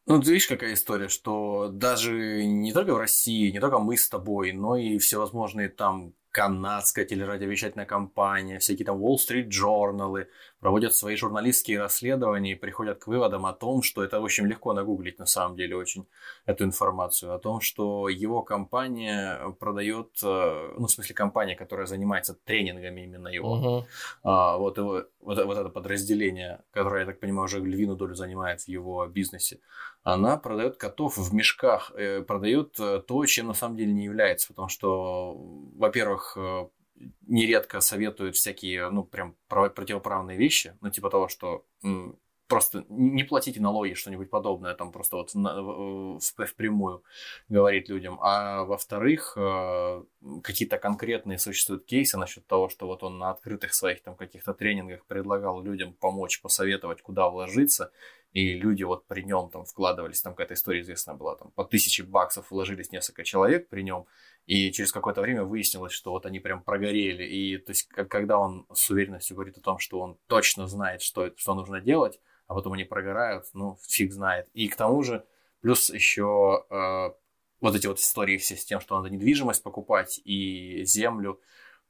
Ну, ты видишь, какая история, что даже не только в России, не только мы с тобой, но и всевозможные там канадская телерадиовещательная компания, всякие там Wall Street журналы проводят свои журналистские расследования и приходят к выводам о том, что это очень легко нагуглить на самом деле очень эту информацию, о том, что его компания продает, э, ну, в смысле компания, которая занимается тренингами именно его, uh-huh. а, вот, его вот, вот это подразделение, которое, я так понимаю, уже львиную долю занимает в его бизнесе, она продает котов в мешках, э, продает э, то, чем на самом деле не является, потому что, во-первых, э, нередко советуют всякие, ну, прям противоправные вещи, ну, типа того, что просто не платите налоги, что-нибудь подобное, там просто вот впрямую говорить людям. А во-вторых, какие-то конкретные существуют кейсы насчет того, что вот он на открытых своих там каких-то тренингах предлагал людям помочь, посоветовать, куда вложиться, и люди вот при нем там вкладывались, там какая-то история известная была, там по тысяче баксов вложились несколько человек при нем, и через какое-то время выяснилось, что вот они прям прогорели, и то есть когда он с уверенностью говорит о том, что он точно знает, что, что нужно делать, а потом они прогорают, ну, фиг знает. И к тому же, плюс еще э, вот эти вот истории все с тем, что надо недвижимость покупать и землю,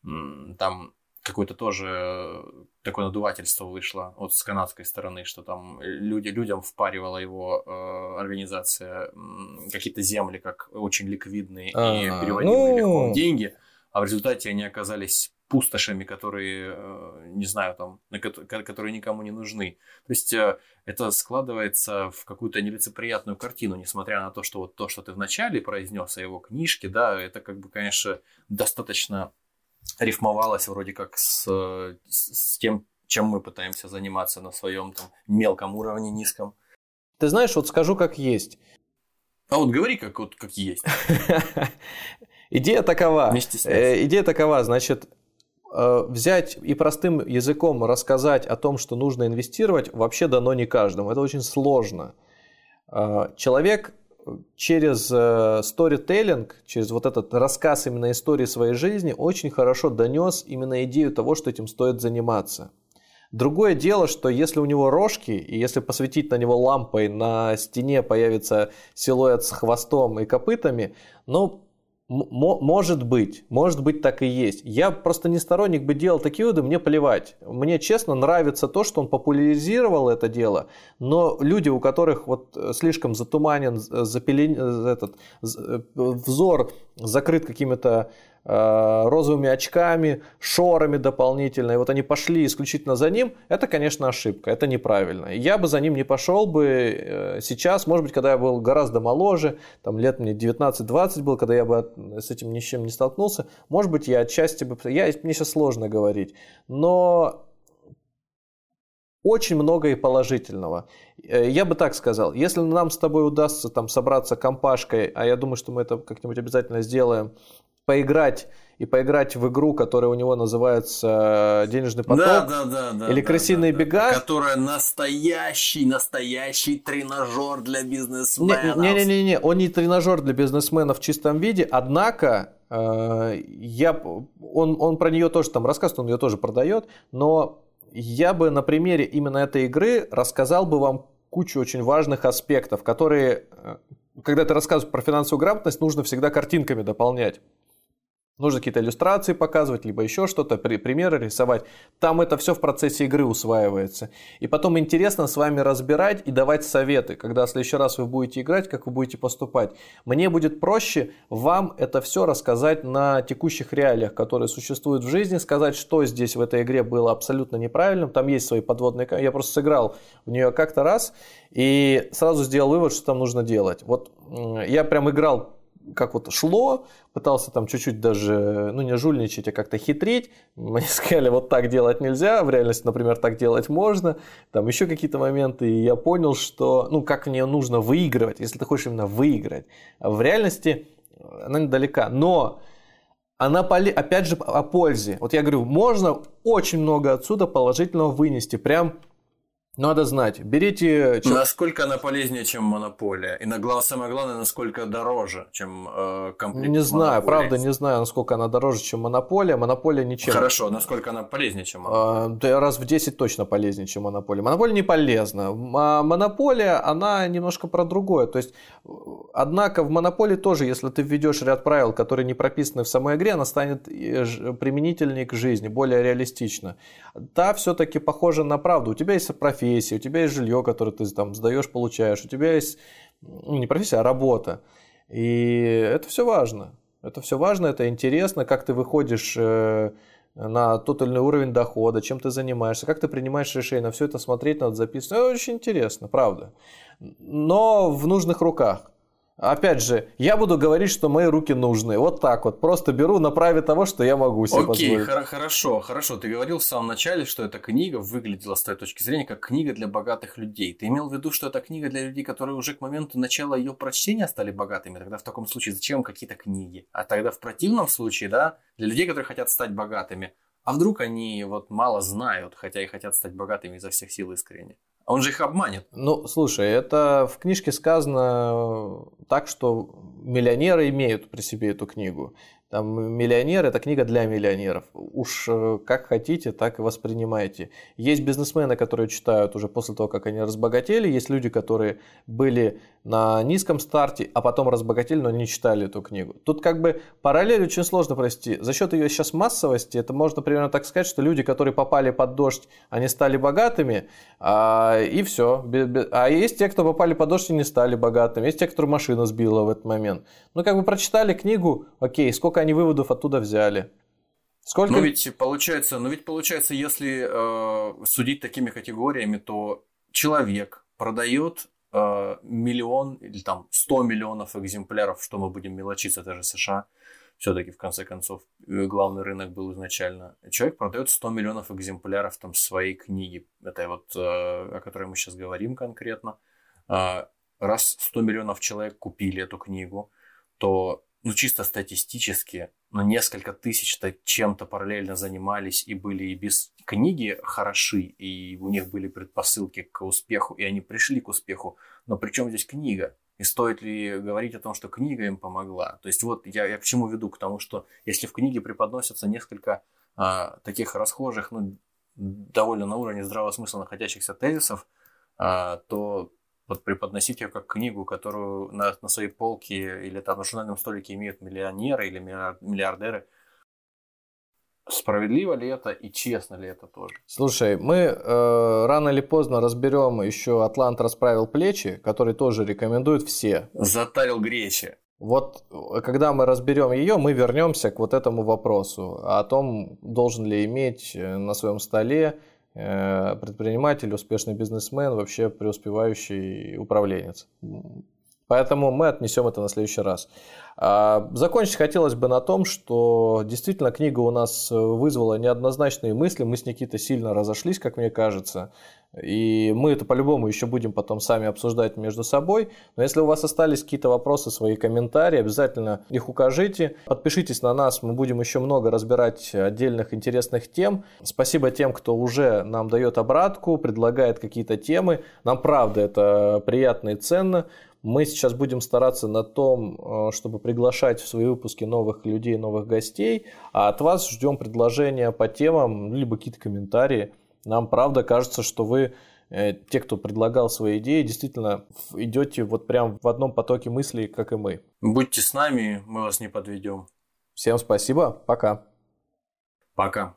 там какое-то тоже э, такое надувательство вышло вот с канадской стороны, что там люди, людям впаривала его э, организация э, какие-то земли как очень ликвидные а, и переводимые ну... легко в деньги, а в результате они оказались пустошами, которые, э, не знаю, там, которые никому не нужны. То есть э, это складывается в какую-то нелицеприятную картину, несмотря на то, что вот то, что ты вначале произнес о его книжке, да, это как бы, конечно, достаточно рифмовалось вроде как с, с тем, чем мы пытаемся заниматься на своем там мелком уровне, низком. Ты знаешь, вот скажу как есть. А вот говори как, вот, как есть. Идея такова. Э, идея такова, значит, э, взять и простым языком рассказать о том, что нужно инвестировать, вообще дано не каждому. Это очень сложно. Э, человек через сторителлинг, э, через вот этот рассказ именно истории своей жизни очень хорошо донес именно идею того, что этим стоит заниматься. Другое дело, что если у него рожки, и если посветить на него лампой, на стене появится силуэт с хвостом и копытами, ну, может быть, может быть так и есть. Я просто не сторонник бы делал такие выводы, мне плевать. Мне честно нравится то, что он популяризировал это дело, но люди, у которых вот э, слишком затуманен, запелен, э, этот, э, взор закрыт какими-то розовыми очками, шорами дополнительно, и вот они пошли исключительно за ним, это, конечно, ошибка, это неправильно. Я бы за ним не пошел бы э, сейчас, может быть, когда я был гораздо моложе, там лет мне 19-20 был, когда я бы с этим ни с чем не столкнулся, может быть, я отчасти бы... Я, мне сейчас сложно говорить, но очень много и положительного. Э, я бы так сказал, если нам с тобой удастся там собраться компашкой, а я думаю, что мы это как-нибудь обязательно сделаем, поиграть и поиграть в игру, которая у него называется «Денежный поток» да, да, да, да, или да, «Крысиные да, бега». Да, которая настоящий, настоящий тренажер для бизнесменов. Не-не-не, он не тренажер для бизнесменов в чистом виде, однако э, я, он, он про нее тоже там рассказывает, он ее тоже продает, но я бы на примере именно этой игры рассказал бы вам кучу очень важных аспектов, которые, э, когда ты рассказываешь про финансовую грамотность, нужно всегда картинками дополнять. Нужно какие-то иллюстрации показывать, либо еще что-то, примеры рисовать. Там это все в процессе игры усваивается. И потом интересно с вами разбирать и давать советы, когда в следующий раз вы будете играть, как вы будете поступать. Мне будет проще вам это все рассказать на текущих реалиях, которые существуют в жизни, сказать, что здесь в этой игре было абсолютно неправильным. Там есть свои подводные камни. Я просто сыграл в нее как-то раз и сразу сделал вывод, что там нужно делать. Вот я прям играл как вот шло, пытался там чуть-чуть даже, ну не жульничать, а как-то хитрить. Мне сказали, вот так делать нельзя, в реальности, например, так делать можно. Там еще какие-то моменты, и я понял, что, ну как мне нужно выигрывать, если ты хочешь именно выиграть. А в реальности она недалека. Но она, опять же, о пользе. Вот я говорю, можно очень много отсюда положительного вынести. Прям надо знать. Берите... Насколько она полезнее, чем монополия? И самое главное, насколько дороже, чем э, комплект Не знаю, правда, не знаю, насколько она дороже, чем монополия. Монополия ничем... Хорошо, насколько она полезнее, чем монополия? А, раз в 10 точно полезнее, чем монополия. Монополия не полезна. Монополия, она немножко про другое. То есть, однако в монополии тоже, если ты введешь ряд правил, которые не прописаны в самой игре, она станет применительнее к жизни, более реалистично. Та все-таки похожа на правду. У тебя есть профессия, профессия, у тебя есть жилье, которое ты там сдаешь, получаешь, у тебя есть ну, не профессия, а работа. И это все важно. Это все важно, это интересно, как ты выходишь э, на тот или иной уровень дохода, чем ты занимаешься, как ты принимаешь решения, на все это смотреть, надо записывать. Это очень интересно, правда. Но в нужных руках. Опять же, я буду говорить, что мои руки нужны. Вот так вот. Просто беру на праве того, что я могу себе Окей, позволить. Хор- хорошо, хорошо. Ты говорил в самом начале, что эта книга выглядела с твоей точки зрения как книга для богатых людей. Ты имел в виду, что это книга для людей, которые уже к моменту начала ее прочтения стали богатыми? Тогда в таком случае зачем какие-то книги? А тогда в противном случае, да, для людей, которые хотят стать богатыми, а вдруг они вот мало знают, хотя и хотят стать богатыми изо всех сил искренне? Он же их обманет. Ну, слушай, это в книжке сказано так, что миллионеры имеют при себе эту книгу. Там «Миллионер» – это книга для миллионеров. Уж э, как хотите, так и воспринимайте. Есть бизнесмены, которые читают уже после того, как они разбогатели. Есть люди, которые были на низком старте, а потом разбогатели, но не читали эту книгу. Тут как бы параллель очень сложно провести. За счет ее сейчас массовости, это можно примерно так сказать, что люди, которые попали под дождь, они стали богатыми, а, и все. А есть те, кто попали под дождь и не стали богатыми. Есть те, кто машина сбила в этот момент. Ну, как бы прочитали книгу, окей, сколько они выводов оттуда взяли? Сколько... Но ведь получается, но ведь получается, если э, судить такими категориями, то человек продает э, миллион или там 100 миллионов экземпляров, что мы будем мелочиться, это же США. Все-таки, в конце концов, э, главный рынок был изначально. Человек продает 100 миллионов экземпляров там своей книги. Это вот, э, о которой мы сейчас говорим конкретно. Э, раз 100 миллионов человек купили эту книгу, то ну, чисто статистически, но несколько тысяч чем-то параллельно занимались и были и без книги хороши, и у них были предпосылки к успеху, и они пришли к успеху. Но при чем здесь книга? И стоит ли говорить о том, что книга им помогла? То есть вот я, я к чему веду? К тому, что если в книге преподносятся несколько а, таких расхожих, ну, довольно на уровне здравого смысла находящихся тезисов, а, то вот преподносить ее как книгу, которую на, на своей полке или там на журнальном столике имеют миллионеры или миллиардеры. Справедливо ли это и честно ли это тоже? Слушай, мы э, рано или поздно разберем еще Атлант расправил плечи, который тоже рекомендуют все. Затарил гречи. Вот когда мы разберем ее, мы вернемся к вот этому вопросу о том, должен ли иметь э, на своем столе Э, предприниматель, успешный бизнесмен, вообще преуспевающий управленец. Поэтому мы отнесем это на следующий раз. А, закончить хотелось бы на том, что действительно книга у нас вызвала неоднозначные мысли. Мы с Никитой сильно разошлись, как мне кажется. И мы это по-любому еще будем потом сами обсуждать между собой. Но если у вас остались какие-то вопросы, свои комментарии, обязательно их укажите. Подпишитесь на нас, мы будем еще много разбирать отдельных интересных тем. Спасибо тем, кто уже нам дает обратку, предлагает какие-то темы. Нам правда это приятно и ценно. Мы сейчас будем стараться на том, э, чтобы приглашать в свои выпуски новых людей, новых гостей, а от вас ждем предложения по темам, либо какие-то комментарии. Нам правда кажется, что вы, э, те, кто предлагал свои идеи, действительно идете вот прям в одном потоке мыслей, как и мы. Будьте с нами, мы вас не подведем. Всем спасибо, пока. Пока.